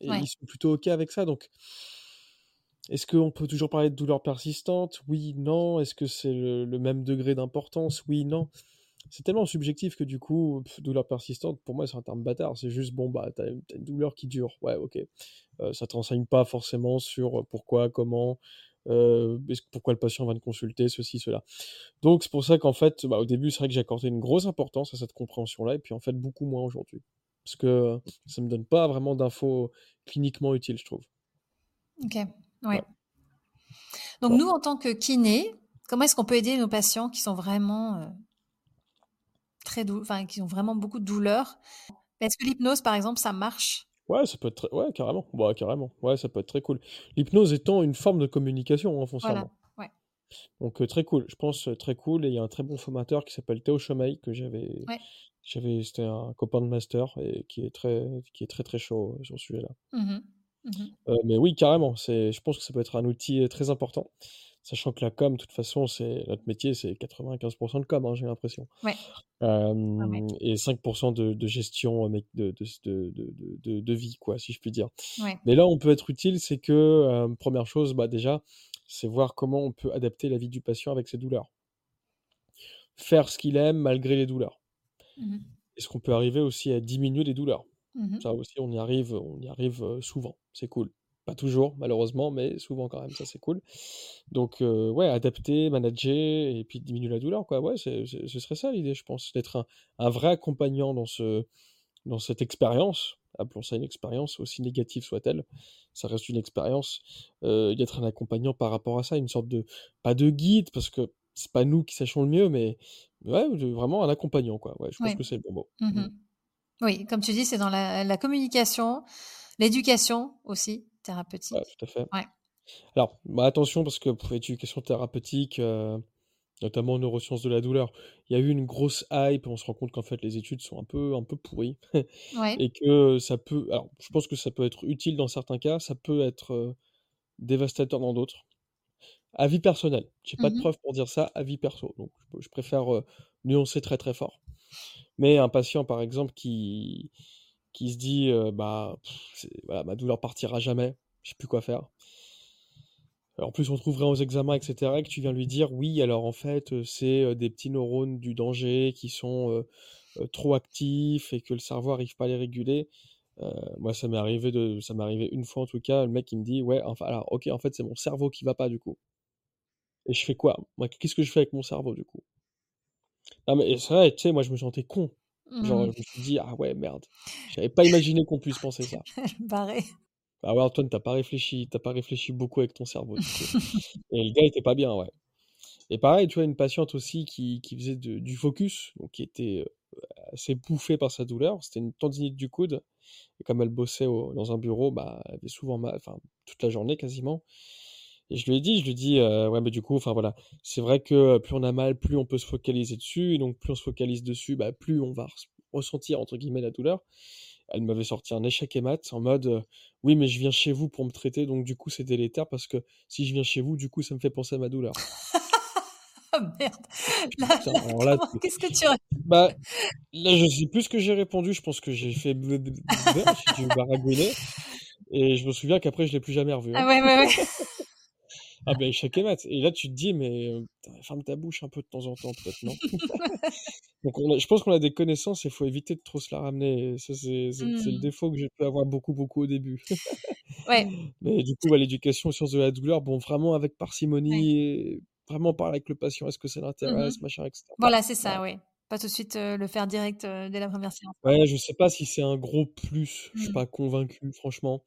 et Ouais. ils sont plutôt OK avec ça donc est-ce qu'on peut toujours parler de douleur persistante? Oui, non. Est-ce que c'est le le même degré d'importance? Oui, non. C'est tellement subjectif que du coup, pff, douleur persistante, pour moi, c'est un terme bâtard. C'est juste, bon, bah, tu as une douleur qui dure. Ouais, OK. Heu, ça te renseigne pas forcément sur, pourquoi, comment, est-ce pourquoi le patient va te consulter, ceci, cela? Donc c'est pour ça qu'en fait, bah, au début, c'est vrai que j'accordais une grosse importance à cette compréhension-là et puis en fait beaucoup moins aujourd'hui. Parce que ça me donne pas vraiment d'infos cliniquement utiles, je trouve. OK, ouais. Ouais. Donc Bon. nous, en tant que kiné, comment est-ce qu'on peut aider nos patients qui sont vraiment, heu très dou enfin, qui ont vraiment beaucoup de douleur? Est-ce que l'hypnose, par exemple, ça marche? Ouais, ça peut être très ouais, carrément. Bah, carrément. Ouais, ça peut être très cool. L'hypnose étant une forme de communication, hein, Voilà, foncièrement. ouais. Donc heu, très cool. Je pense, heu, très cool et il y a un très bon formateur qui s'appelle Théo Chomeil que j'avais Ouais. j'avais c'était un copain de master et qui est très qui est très, très chaud, heu, sur ce sujet-là. Mmh mh. Mmh mh. Heu, mais oui, carrément, c'est je pense que ça peut être un outil, très important. Sachant que la com, de toute façon, c'est notre métier, c'est 95% de com, hein, j'ai l'impression. Ouais. Ouais. Et 5 de de gestion, mec de de vie, quoi, si je puis dire. Ouais. Mais là on peut être utile, c'est que, hem, 1re chose, bah, déjà, c'est voir comment on peut adapter la vie du patient avec ses douleurs. Faire ce qu'il aime malgré les douleurs. Mmh mh. Est-ce qu'on peut arriver aussi à diminuer les douleurs? Mmh mh. Ça aussi, on y arrive, on y arrive, souvent, c'est cool. Pas toujours, malheureusement, mais souvent quand même, ça c'est cool. Donc heu, ouais, adapter, manager et puis diminuer la douleur, quoi. Ouais, c'est c'est ce serait ça l'idée, je pense, d'être un un vrai accompagnant dans ce dans cette expérience, appelons ça une expérience, aussi négative soit-elle, ça reste une expérience, heu, d'être un accompagnant par rapport à ça, une sorte de pas de guide parce que c'est pas nous qui sachons le mieux, mais ouais, vraiment un accompagnant, quoi. Ouais, je pense Ouais. que c'est le bon mot. Mmh Mmh. mh. Oui, comme tu dis, c'est dans la la communication, l'éducation aussi, Ouais, thérapeutique. tout à fait. Ouais. Alors, bah, attention parce que pour éducation thérapeutique, heu, notamment en neurosciences de la douleur, il y a eu une grosse hype, on se rend compte qu'en fait les études sont un peu un peu pourries Ouais. et que ça peut alors je pense que ça peut être utile dans certains cas, ça peut être, heu, dévastateur dans d'autres. Avis personnel, j'ai pas Mmh de mh. preuves pour dire ça, avis perso, donc je préfère, heu, nuancer très, très fort. Mais un patient par exemple qui qui se dit, «Bah, voilà, ma douleur partira jamais, je sais plus quoi faire». En plus, on trouverait aux examens et cetera et que tu viens lui dire: «Oui, alors en fait, c'est, des petits neurones du danger qui sont, trop actifs et que le cerveau arrive pas à les réguler». Moi, ça m'est arrivé de ça m'est arrivé une fois en tout cas, le mec il me dit: «Ouais, alors OK, en fait, c'est mon cerveau qui va pas du coup». Et je fais quoi? Qu'est-ce que je fais avec mon cerveau du coup? Ah mais c'est vrai, tu sais, moi je me sentais con. Genre, Mmh. je me suis dit: «Ah ouais, merde, j'avais pas imaginé qu'on puisse penser ça». Barré. Ah ouais, Antoine, tu as pas réfléchi tu as pas réfléchi beaucoup avec ton cerveau du coup. Et le gars était pas bien, ouais. Et pareil, tu vois, une patiente aussi qui qui faisait de du focus, donc qui était, assez bouffée par sa douleur, c'était une tendinite du coude et comme elle bossait au dans un bureau, bah, elle avait souvent mal, enfin toute la journée quasiment. Et je lui ai dit je lui ai dit: «Heu, ouais, mais du coup, enfin voilà, c'est vrai que plus on a mal, plus on peut se focaliser dessus et donc plus on se focalise dessus, bah, plus on va res ressentir entre guillemets «la douleur». Elle m'avait sorti un échec et mat en mode, «Oui, mais je viens chez vous pour me traiter, donc du coup c'est délétère parce que si je viens chez vous, du coup ça me fait penser à ma douleur». Oh merde! Là qu'est-ce que tu bah, là, je sais plus ce que j'ai répondu, je pense que j'ai fait j'ai dû baragouiner et je me souviens qu'après je l'ai plus jamais revu, Ah hein. ouais, ouais, ouais. Ah bah, échec et mat et là tu te dis: «Mais, putain, ferme ta bouche un peu de temps en temps peut-être, non?» Donc on a je pense qu'on a des connaissances et il faut éviter de trop se la ramener et ça c'est c'est le Mmh. défaut que j'ai pu avoir beaucoup, beaucoup au début. Ouais. Mais du coup, ouais, l'éducation aux sciences de la douleur, bon, vraiment avec Ouais. parcimonie et vraiment parler avec le patient, est-ce que ça Mmh l'intéresse, machin et cetera. Voilà, c'est Ouais. ça, oui. Pas tout de suite, heu, le faire direct, heu, dès la 1re séance. Ouais, je sais pas si c'est un gros plus, je suis Mmh. pas convaincu franchement.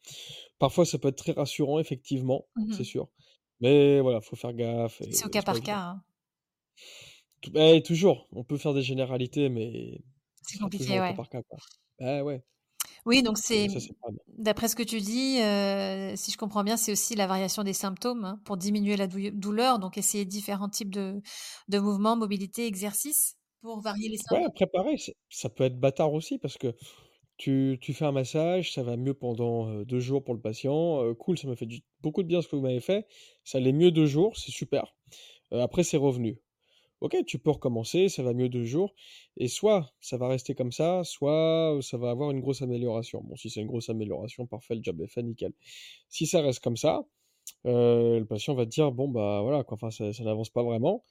Parfois ça peut être très rassurant effectivement, Mmh c'est sûr. Mais voilà, faut faire gaffe et C'est au cas par cas, hein. T beh, toujours, on peut faire des généralités, mais C'est ce sera toujours compliqué, au cas ouais. par cas, quoi. Bah ouais. Oui, donc c'est d'après ce que tu dis, si je comprends bien, c'est aussi la variation des symptômes hein, pour diminuer la douleur, donc essayer différents types de, de mouvements, mobilité, exercices pour varier les symptômes. Ouais, préparer, ça peut être bâtard aussi parce que tu, fais un massage, ça va mieux pendant deux jours pour le patient. cool, ça m'a fait beaucoup de bien ce que vous m'avez fait. Ça allait mieux deux jours, c'est super. après, c'est revenu. Ok, tu peux recommencer, ça va mieux deux jours. Et soit ça va rester comme ça, soit ça va avoir une grosse amélioration. Bon, si c'est une grosse amélioration, parfait, le job est fait, nickel. Si ça reste comme ça, le patient va te dire, bon, bah voilà, quoi, enfin, ça, n'avance pas vraiment.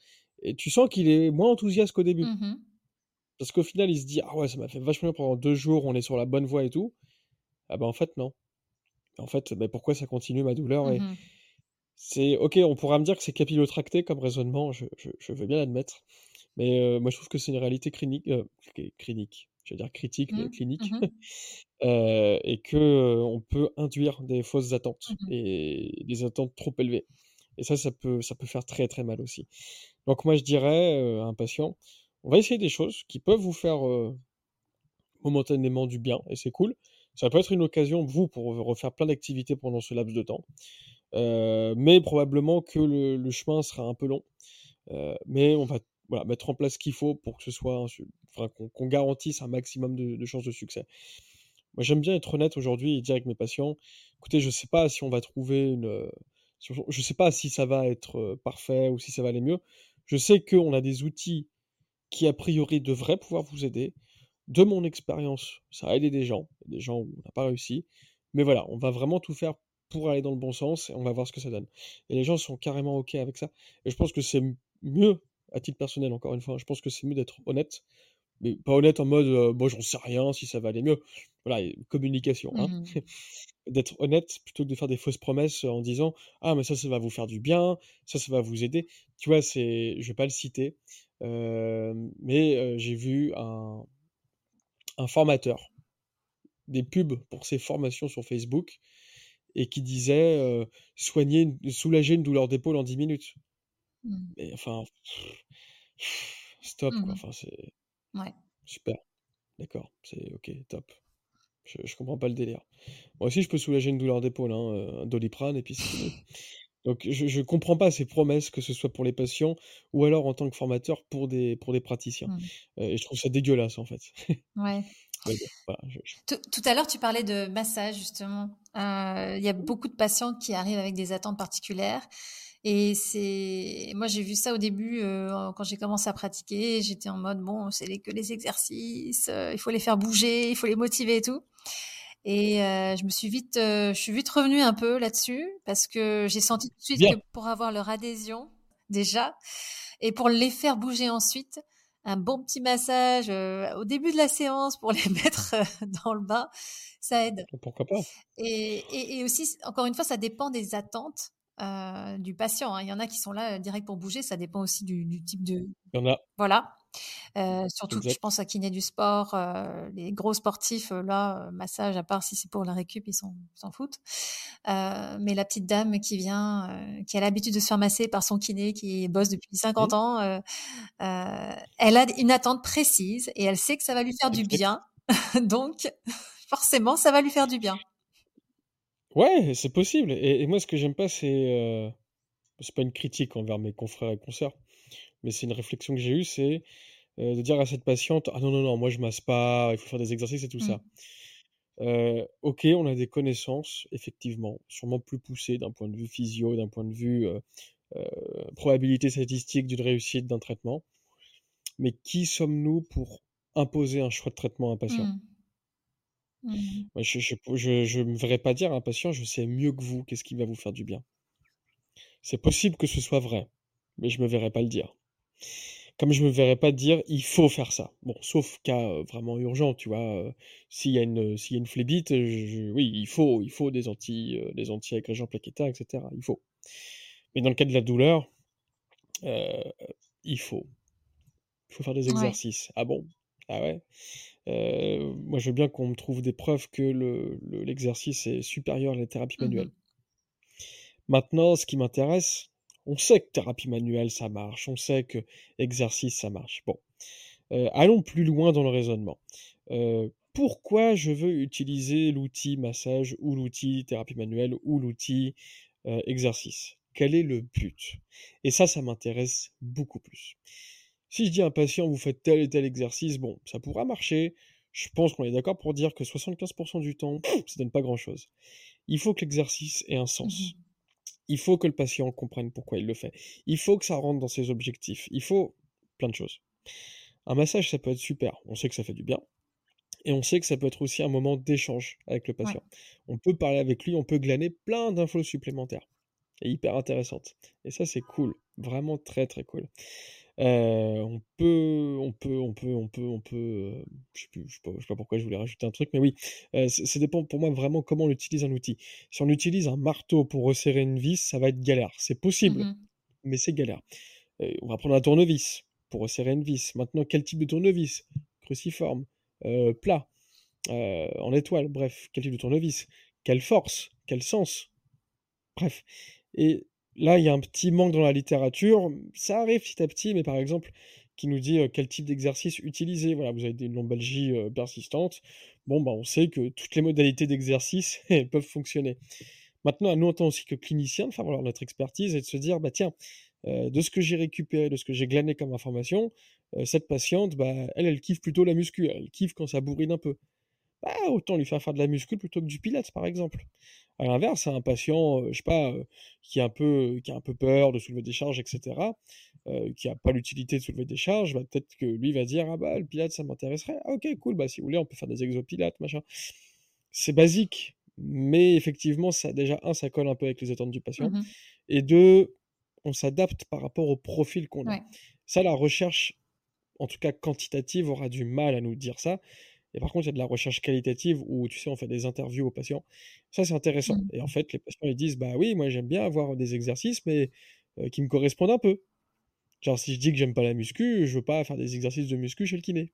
Et tu sens qu'il est moins enthousiaste qu'au début. Mmh parce qu'au final, il se dit Ah ouais, ça m'a fait vachement bien pendant deux jours, on est sur la bonne voie et tout. Ah bah en fait, non. En fait, bah, pourquoi ça continue ma douleur et mmh C'est ok, on pourra me dire que c'est capillotracté comme raisonnement, je, je, veux bien l'admettre. Mais moi, je trouve que c'est une réalité clinique, euh, clinique, je veux dire critique, mais mmh. clinique, Mmh euh, et que on peut induire des fausses attentes et des attentes trop élevées. Et ça, ça peut, ça peut faire très très mal aussi. Donc moi, je dirais à un patient, on va essayer des choses qui peuvent vous faire momentanément du bien, et c'est cool. Ça peut être une occasion, vous, pour refaire plein d'activités pendant ce laps de temps. mais probablement que le, chemin sera un peu long. mais on va voilà, mettre en place ce qu'il faut pour que ce soit, enfin, qu'on garantisse un maximum de, chances de succès. Moi, j'aime bien être honnête aujourd'hui et dire avec mes patients, écoutez, je ne sais pas si on va trouver une, je ne sais pas si ça va être parfait ou si ça va aller mieux. Je sais qu'on a des outils qui a priori devrait pouvoir vous aider. De mon expérience, ça a aidé des gens, des gens où on n'a pas réussi. Mais voilà, on va vraiment tout faire pour aller dans le bon sens et on va voir ce que ça donne. Et les gens sont carrément OK avec ça. Et je pense que c'est mieux, à titre personnel, encore une fois, je pense que c'est mieux d'être honnête. Mais pas honnête en mode, euh, bon, j'en sais rien si ça va aller mieux. Voilà, communication. Hein. Mmh d'être honnête plutôt que de faire des fausses promesses en disant ah mais ça ça va vous faire du bien ça ça va vous aider tu vois c'est je vais pas le citer mais j'ai vu un, un formateur, des pubs pour ses formations sur Facebook, et qui disait soigner, soulager une douleur d'épaule en 10 minutes. Mmh. Mais enfin, stop, quoi. Mmh enfin, c'est ouais. super. D'accord, c'est ok, top. Je, je, comprends pas le délire. Moi aussi, je peux soulager une douleur d'épaule, hein, un doliprane, et puis c'est Donc je ne comprends pas ces promesses, que ce soit pour les patients ou alors en tant que formateur pour des, pour des praticiens. Mmh. Euh, et je trouve ça dégueulasse en fait. Ouais. tout, à l'heure, tu parlais de massage justement. Euh, il y a beaucoup de patients qui arrivent avec des attentes particulières. Et c'est, moi j'ai vu ça au début euh, quand j'ai commencé à pratiquer. J'étais en mode bon, c'est que les exercices, il faut les faire bouger, il faut les motiver et tout. Et euh, je me suis vite, euh, je suis vite revenue un peu là-dessus parce que j'ai senti tout de suite que pour avoir leur adhésion déjà et pour les faire bouger ensuite, un bon petit massage euh, au début de la séance pour les mettre dans le bain, ça aide. Pourquoi pas? Et, et, et, aussi, encore une fois, ça dépend des attentes du patient. Hein. Il y en a qui sont là direct pour bouger, ça dépend aussi du, du type de. Il y en a. Voilà. Euh, surtout je pense à kiné du sport, euh, les gros sportifs, euh, là, massage, à part si c'est pour la récup, ils s'en foutent. mais la petite dame qui vient, qui a l'habitude de se faire masser par son kiné, qui bosse depuis 50 ans, elle a une attente précise et elle sait que ça va lui faire du bien. Donc, forcément, ça va lui faire du bien. Ouais, c'est possible. Et, moi, ce que j'aime pas, c'est c'est pas une critique envers mes confrères et consoeurs, mais c'est une réflexion que j'ai eue, c'est de dire à cette patiente, ah non non non, moi je masse pas, il faut faire des exercices et tout ça. Mmh. ok, on a des connaissances, effectivement, sûrement plus poussées d'un point de vue physio, d'un point de vue probabilité statistique d'une réussite d'un traitement. Mais qui sommes-nous pour imposer un choix de traitement à un patient? Mmh. Mmh. je ne me verrais pas dire à un patient, je sais mieux que vous, qu'est-ce qui va vous faire du bien. C'est possible que ce soit vrai, mais je ne me verrais pas le dire. Comme je ne me verrais pas dire, il faut faire ça. Bon, sauf cas vraiment urgent, tu vois. s'il y a une, s'il y a une phlébite, oui, il faut, il faut des anti, des anti-agrégants plaquettaires, etc. Il faut. Mais dans le cas de la douleur, il faut. Il faut faire des exercices. Ah bon? Ah ouais? Moi, je veux bien qu'on me trouve des preuves que l'exercice est supérieur à la thérapie mmh manuelle. Maintenant, ce qui m'intéresse, on sait que thérapie manuelle, ça marche, on sait que exercice, ça marche. Bon, allons plus loin dans le raisonnement. pourquoi je veux utiliser l'outil massage ou l'outil thérapie manuelle ou l'outil euh, exercice? Quel est le but? Et ça, ça m'intéresse beaucoup plus. Si je dis à un patient, vous faites tel et tel exercice, bon, ça pourra marcher. Je pense qu'on est d'accord pour dire que 75% du temps, ça donne pas grand-chose. Il faut que l'exercice ait un sens. Mmh il faut que le patient comprenne pourquoi il le fait. Il faut que ça rentre dans ses objectifs. Il faut plein de choses. Un massage, ça peut être super. On sait que ça fait du bien. Et on sait que ça peut être aussi un moment d'échange avec le patient. On peut parler avec lui, on peut glaner plein d'infos supplémentaires. Et hyper intéressantes. Et ça, c'est cool. Vraiment très, très cool. Euh, on peut, on peut, on peut, on peut, on peut. Euh, je sais, sais, pas, pourquoi je voulais rajouter un truc, mais oui, euh, ça dépend pour moi vraiment comment on utilise un outil. Si on utilise un marteau pour resserrer une vis, ça va être galère. C'est possible, mmh mais c'est galère. on va prendre un tournevis pour resserrer une vis. Maintenant, quel type de tournevis? Cruciforme, plat, en étoile, bref, quel type de tournevis? Quelle force? Quel sens? Bref. Et là, il y a un petit manque dans la littérature. Ça arrive petit à petit, mais par exemple, qui nous dit quel type d'exercice utiliser. Voilà, vous avez des lombalgies persistantes. Bon, bah, on sait que toutes les modalités d'exercice peuvent fonctionner. Maintenant, à nous, en tant aussi que cliniciens, de faire valoir notre expertise et de se dire, bah tiens, de ce que j'ai récupéré, de ce que j'ai glané comme information, cette patiente, bah, elle, elle kiffe plutôt la muscu. Elle kiffe quand ça bourrine un peu. Bah, autant lui faire faire de la muscu plutôt que du pilates, par exemple. À l'inverse, un patient, je sais pas, qui, a un peu, qui a un peu peur de soulever des charges, etc., qui n'a pas l'utilité de soulever des charges, bah, peut-être que lui va dire Ah bah, le pilates, ça m'intéresserait. Ah, ok, cool, bah, si vous voulez, on peut faire des exopilates, machin. C'est basique, mais effectivement, ça, déjà, un, ça colle un peu avec les attentes du patient, mmh et deux, on s'adapte par rapport au profil qu'on a. Ça, la recherche, en tout cas quantitative, aura du mal à nous dire ça. Et par contre, il y a de la recherche qualitative où, tu sais, on fait des interviews aux patients. Ça, c'est intéressant. Mmh. Et en fait, les patients, ils disent, bah oui, moi, j'aime bien avoir des exercices, mais euh, qui me correspondent un peu. Genre, si je dis que j'aime pas la muscu, je veux pas faire des exercices de muscu chez le kiné.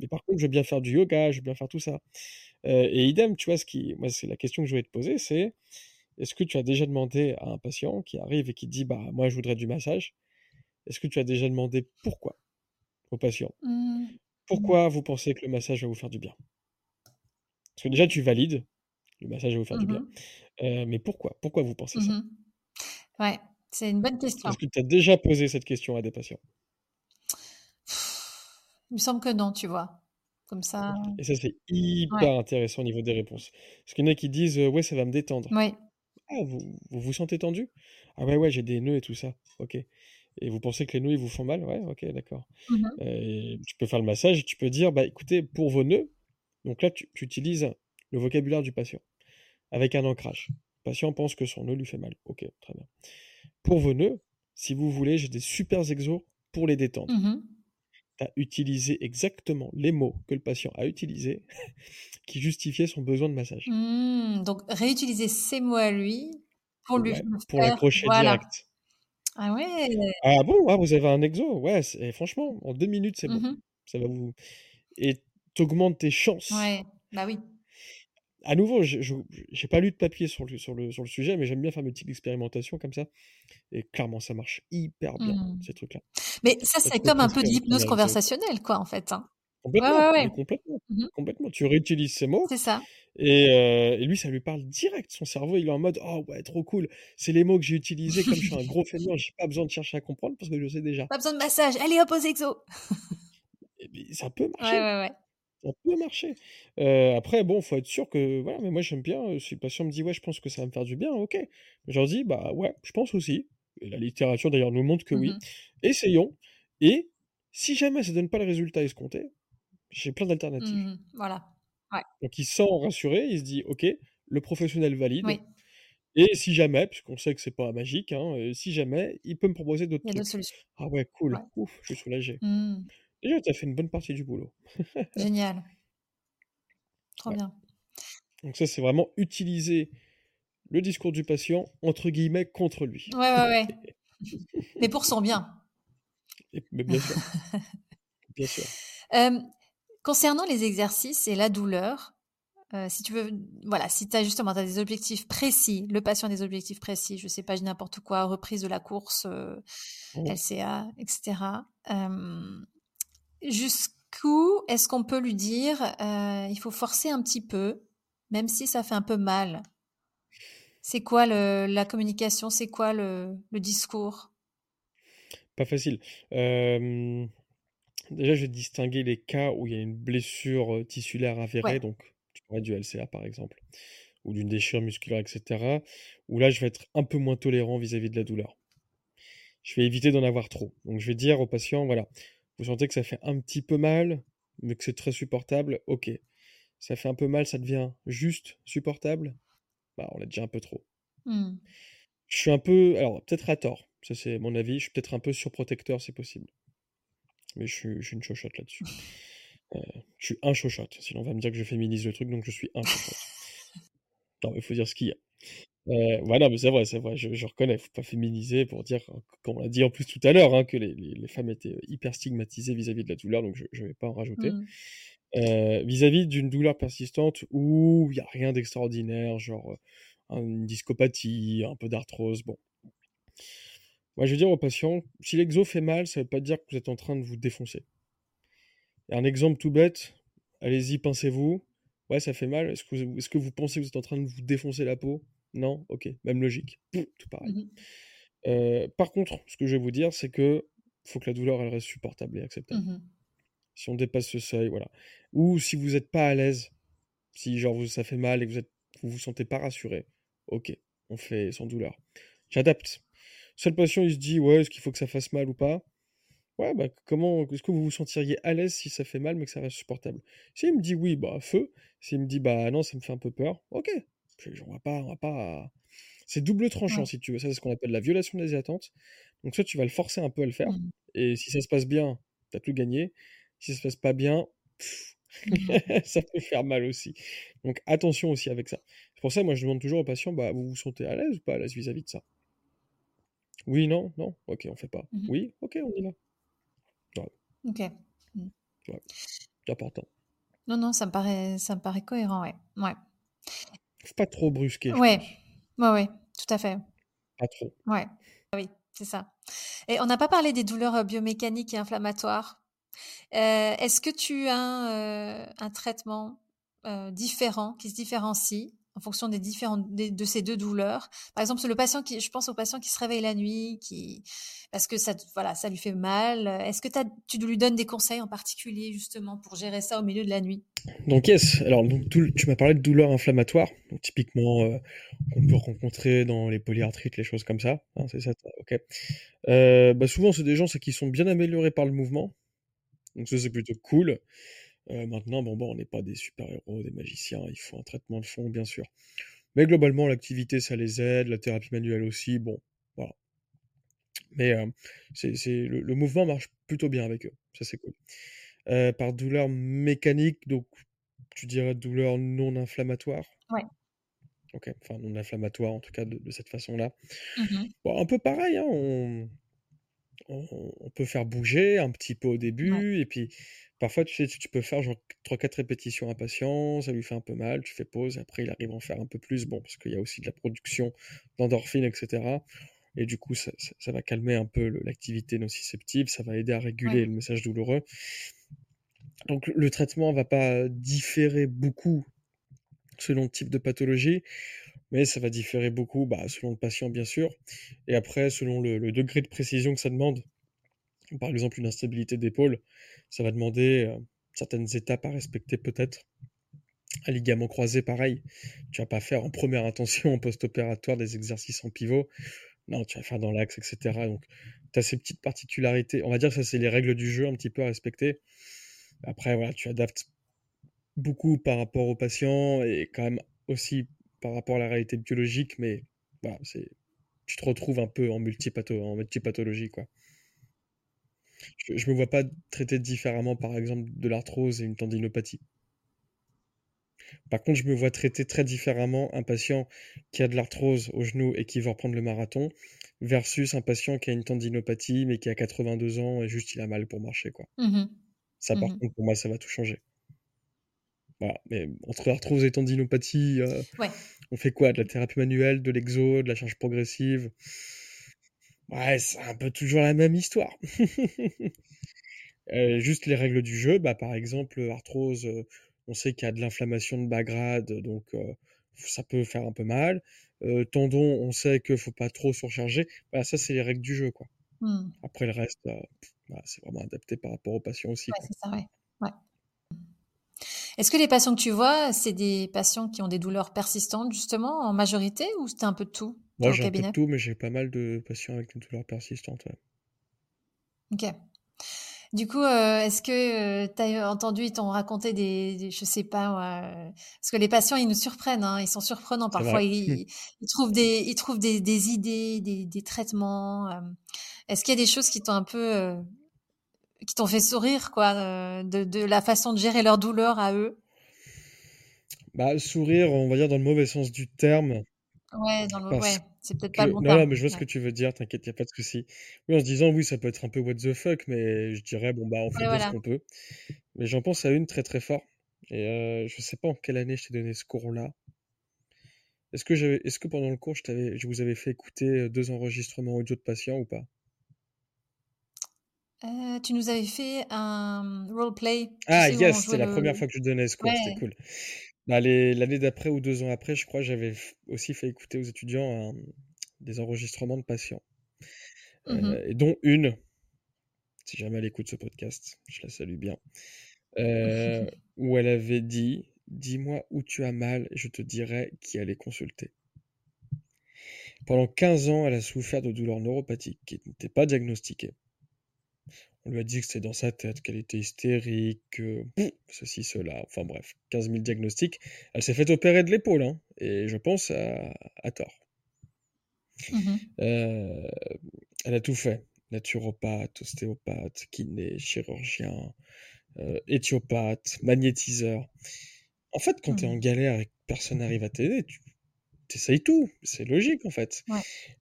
Mais par contre, je veux bien faire du yoga, je veux bien faire tout ça. Euh, et idem, tu vois, ce qui, moi, c'est la question que je voulais te poser, c'est est-ce que tu as déjà demandé à un patient qui arrive et qui dit, bah, moi, je voudrais du massage, est-ce que tu as déjà demandé pourquoi au patient? Mmh. Pourquoi vous pensez que le massage va vous faire du bien? Parce que déjà, tu valides, le massage va vous faire du bien. Mmh euh, mais pourquoi? Pourquoi vous pensez ça? mmh Ouais, c'est une bonne question. Est-ce que tu as déjà posé cette question à des patients Il me semble que non, tu vois. Comme ça. Et ça, c'est hyper intéressant au niveau des réponses. Parce qu'il y en a qui disent Ouais, ça va me détendre. Ah, vous, vous vous sentez tendu Ah, ouais, ouais, j'ai des nœuds et tout ça. Ok. Et vous pensez que les nœuds, ils vous font mal? Ouais, ok, d'accord. Mmh tu peux faire le massage et tu peux dire, bah écoutez, pour vos nœuds, donc là, tu, utilises le vocabulaire du patient avec un ancrage. Le patient pense que son nœud lui fait mal. Ok, très bien. Pour vos nœuds, si vous voulez, j'ai des super exos pour les détendre. Mmh tu as utilisé exactement les mots que le patient a utilisés qui justifiaient son besoin de massage. Mmh, donc, réutiliser ces mots à lui pour lui Pour l'accrocher direct. Ah ouais Ah bon? Ah, vous avez un exo? Ouais, franchement, en deux minutes, c'est bon. Mmh Ça va vous et t'augmentes tes chances. Ouais, bah oui. À nouveau, je j'ai pas lu de papier sur le sur le sur le sujet, mais j'aime bien faire mes petites expérimentations comme ça et clairement, ça marche hyper bien, mmh. ces trucs-là. Mais ça, c'est comme un peu de l'hypnose conversationnelle, quoi, en fait, hein? Complètement, complètement, mmh complètement. Tu réutilises ces mots C'est ça. Et, lui, ça lui parle direct. Son cerveau, il est en mode Oh ouais, trop cool. C'est les mots que j'ai utilisés. Comme je suis un gros fainéant, j'ai pas besoin de chercher à comprendre parce que je sais déjà. Pas besoin de massage. Allez, hop, aux exos. ça peut marcher. Ouais, ouais, ouais. Ça peut marcher. après, bon, faut être sûr que. Voilà, mais moi, j'aime bien. Si le patient me dit Ouais, je pense que ça va me faire du bien, ok. Je leur dis Bah ouais, je pense aussi. Et la littérature, d'ailleurs, nous montre que oui. Mmh Essayons. Et si jamais ça donne pas le résultat escompté, j'ai plein d'alternatives. Mmh voilà. Donc il se sent rassuré, il se dit ok, le professionnel valide. Et si jamais, puisqu'on sait que c'est pas magique, hein, euh, si jamais, il peut me proposer d'autres solutions. Ah ouais, cool. Ouf, je suis soulagé. Mmh. Déjà, tu as fait une bonne partie du boulot. Génial. Trop bien. Donc ça, c'est vraiment utiliser le discours du patient, entre guillemets, contre lui. Ouais, ouais, ouais. mais pour son bien. mais bien sûr. bien sûr. Concernant les exercices et la douleur, euh, si tu veux, voilà, si tu as justement as des objectifs précis, le patient a des objectifs précis, je sais pas, n'importe quoi, reprise de la course, euh, LCA, etc. Euh, coup, est-ce qu'on peut lui dire, il faut forcer un petit peu, même si ça fait un peu mal? C'est quoi le, la communication? C'est quoi le, le discours? Pas facile. Déjà, je vais distinguer les cas où il y a une blessure tissulaire avérée, Ouais. donc tu pourrais du LCA par exemple, ou d'une déchirure musculaire, etc. Où là, je vais être un peu moins tolérant vis-à-vis de la douleur. Je vais éviter d'en avoir trop. Donc, je vais dire au patient, voilà, vous sentez que ça fait un petit peu mal, mais que c'est très supportable, ok. Ça fait un peu mal, ça devient juste supportable, bah, on l'a déjà un peu trop. Hmm. Je suis un peu, alors peut-être à tort, ça c'est mon avis, je suis peut-être un peu surprotecteur, c'est possible. Mais je suis, je suis une chochotte là-dessus. Euh, je suis un chochotte, sinon on va me dire que je féminise le truc, donc je suis un chochotte. Non, mais il faut dire ce qu'il y a. Euh, voilà, mais c'est vrai, c'est vrai, je, je reconnais, faut pas féminiser pour dire, comme on l'a dit en plus tout à l'heure, hein, que les, les- les femmes étaient hyper stigmatisées vis-à-vis de la douleur, donc je, je vais pas en rajouter. Hmm. Euh, vis-à-vis d'une douleur persistante où il n'y a rien d'extraordinaire, genre euh, une discopathie, un peu d'arthrose, bon. Moi, je veux dire aux patients, si l'exo fait mal, ça veut pas dire que vous êtes en train de vous défoncer. Et un exemple tout bête, allez-y, pincez-vous. Ouais, ça fait mal. Est-ce que, vous- est-ce que vous pensez que vous êtes en train de vous défoncer la peau? Non? Ok, même logique. Pouf, tout pareil. Mhm. Euh, par contre, ce que je vais vous dire, c'est que faut que la douleur, elle reste supportable et acceptable. Mhm. Si on dépasse ce seuil, voilà. Ou si vous n'êtes pas à l'aise, si genre vous, ça fait mal et que vous êtes, vous vous sentez pas rassuré, ok, on fait sans douleur. J'adapte. Seul patient, il se dit, ouais, est-ce qu'il faut que ça fasse mal ou pas? Ouais, bah comment, est-ce que vous vous sentiriez à l'aise si ça fait mal mais que ça reste supportable? S'il me dit oui, bah feu. S'il me dit bah non, ça me fait un peu peur, ok. Je- On va pas, on va pas. C'est double tranchant Ouais. si tu veux. Ça, c'est ce qu'on appelle la violation des attentes. Donc, soit tu vas le forcer un peu à le faire, Mhm. et si ça se passe bien, t'as tout gagné. Si ça se passe pas bien, pff, ça peut faire mal aussi. Donc, attention aussi avec ça. C'est pour ça, moi, je demande toujours aux patients, bah, vous vous sentez à l'aise ou pas à l'aise vis-à-vis de ça? Oui, non, non, ok, on fait pas. Mhm. Oui, ok, on y va. Ok. C'est important. Non, non, ça me paraît, ça me paraît cohérent, ouais. Ouais. Faut pas trop brusquer, Ouais. Ouais, ouais, tout à fait. Pas trop. Ouais. Ah Oui, c'est ça. Et on n'a pas parlé des douleurs euh, biomécaniques et inflammatoires. Euh, est-ce que tu as un, euh, un traitement euh, différent qui se différencie? En fonction des différentes de ces deux douleurs Par exemple, le patient qui, je pense au patient qui se réveille la nuit, qui parce que ça, voilà, ça lui fait mal. Est-ce que tu lui donnes des conseils en particulier justement pour gérer ça au milieu de la nuit? Donc yes, alors donc, tu m'as parlé de douleurs inflammatoires, typiquement euh, qu'on peut rencontrer dans les polyarthrites, les choses comme ça, hein, c'est ça, ok. Euh, bah souvent c'est des gens qui sont bien améliorés par le mouvement, donc ça c'est plutôt cool. Euh, maintenant bon bah on n'est pas des super-héros, des magiciens, il faut un traitement de fond bien sûr. Mais globalement l'activité ça les aide, la thérapie manuelle aussi, bon voilà. Mais euh, c'est, c'est- le, le mouvement marche plutôt bien avec eux, ça c'est cool. Euh, par douleur mécanique, donc tu dirais douleur non inflammatoire? Ouais. Ok, enfin non inflammatoire en tout cas de, de cette façon-là. Bon, un peu pareil, hein, on, on- on peut faire bouger un petit peu au début, et puis parfois tu sais, tu, tu peux faire genre 3-4 répétitions à un patient, ça lui fait un peu mal, tu fais pause, et après il arrive à en faire un peu plus, bon, parce qu'il y a aussi de la production d'endorphines, etc. Et du coup, ça, ça- ça va calmer un peu l'activité nociceptive, ça va aider à réguler Ouais. le message douloureux. Donc le traitement va pas différer beaucoup selon le type de pathologie, mais ça va différer beaucoup bah, selon le patient bien sûr, et après selon le, degré de précision que ça demande. Par exemple, une instabilité d'épaule, ça va demander euh, certaines étapes à respecter peut-être. Un ligament croisé, pareil. Tu vas pas faire en première intention, en post-opératoire, des exercices en pivot. Non, tu vas faire dans l'axe, etc. Donc, tu as ces petites particularités. On va dire que ça, c'est les règles du jeu un petit peu à respecter. Après, voilà, tu adaptes beaucoup par rapport au patient et quand même aussi par rapport à la réalité biologique, mais voilà, c'est, tu te retrouves un peu en, multipatho en multipathologie, quoi. Je, je me vois pas traiter différemment, par exemple, de l'arthrose et une tendinopathie. Par contre, je me vois traiter très différemment un patient qui a de l'arthrose au genou et qui veut reprendre le marathon versus un patient qui a une tendinopathie mais qui a 82 ans et juste il a mal pour marcher, quoi. Mhm. Ça, par Mhm. contre, pour moi, ça va tout changer. Voilà. Mais entre arthrose et tendinopathie, euh, Ouais. on fait quoi? De la thérapie manuelle, de l'exo, de la charge progressive? Ouais, c'est un peu toujours la même histoire. juste les règles du jeu, bah, par exemple, arthrose, on sait qu'il y a de l'inflammation de bas grade, donc ça peut faire un peu mal. tendon, on sait qu'il faut pas trop surcharger. Voilà, ça, c'est les règles du jeu, quoi. Mmh. Après le reste, bah, c'est vraiment adapté par rapport aux patients aussi. Ouais, c'est ça, ouais. ouais. Est-ce que les patients que tu vois, c'est des patients qui ont des douleurs persistantes, justement, en majorité, ou c'était un peu de tout Moi, j'ai un peu de tout, mais j'ai pas mal de patients avec des douleurs persistantes. Ouais. Ok. Du coup, euh, est-ce que euh, tu as entendu, ils t'ont raconté des, des, je sais pas, parce que les patients, ils nous surprennent, hein, ils sont surprenants. Parfois, ils, ils, trouvent des, ils trouvent des, des idées, des, des traitements. Euh. Est-ce qu'il y a des choses qui t'ont un peu, qui t'ont fait sourire, quoi, de, de, la façon de gérer leur douleur à eux? Bah, sourire, on va dire dans le mauvais sens du terme. Ouais, dans le... ouais. C'est peut-être pas le bon Non, non, mais je vois ce que tu veux dire, t'inquiète, y a pas de souci. Oui, en se disant, oui, ça peut être un peu what the fuck, mais je dirais, bon, bah, on fait ce qu'on peut. Mais j'en pense à une très très fort. Et euh, je sais pas en quelle année je t'ai donné ce cours-là. Est-ce que, j'avais... Est-ce que pendant le cours, je, t'avais... je vous avais fait écouter euh, deux enregistrements audio de patients ou pas? Euh, tu nous avais fait un roleplay. Ah, yes, c'était la première fois que je donnais ce cours, c'était cool. Bah, l'année d'après ou deux ans après, je crois, j'avais aussi fait écouter aux étudiants des enregistrements de patients. Mmh euh, et dont une, si jamais elle écoute ce podcast, je la salue bien, euh, où elle avait dit Dis-moi où tu as mal et je te dirai qui aller consulter. Pendant 15 ans, elle a souffert de douleurs neuropathiques qui n'étaient pas diagnostiquées. On lui a dit que c'était dans sa tête, qu'elle était hystérique, ceci, cela, enfin bref, 15 000 diagnostics. Elle s'est fait opérer de l'épaule, hein, et je pense à, tort. Mmh euh, elle a tout fait. Naturopathe, ostéopathe, kiné, chirurgien, euh, éthiopathe, magnétiseur. En fait, quand tu es en mmh galère et que personne n'arrive à t'aider, tu, essayes tout. C'est logique, en fait.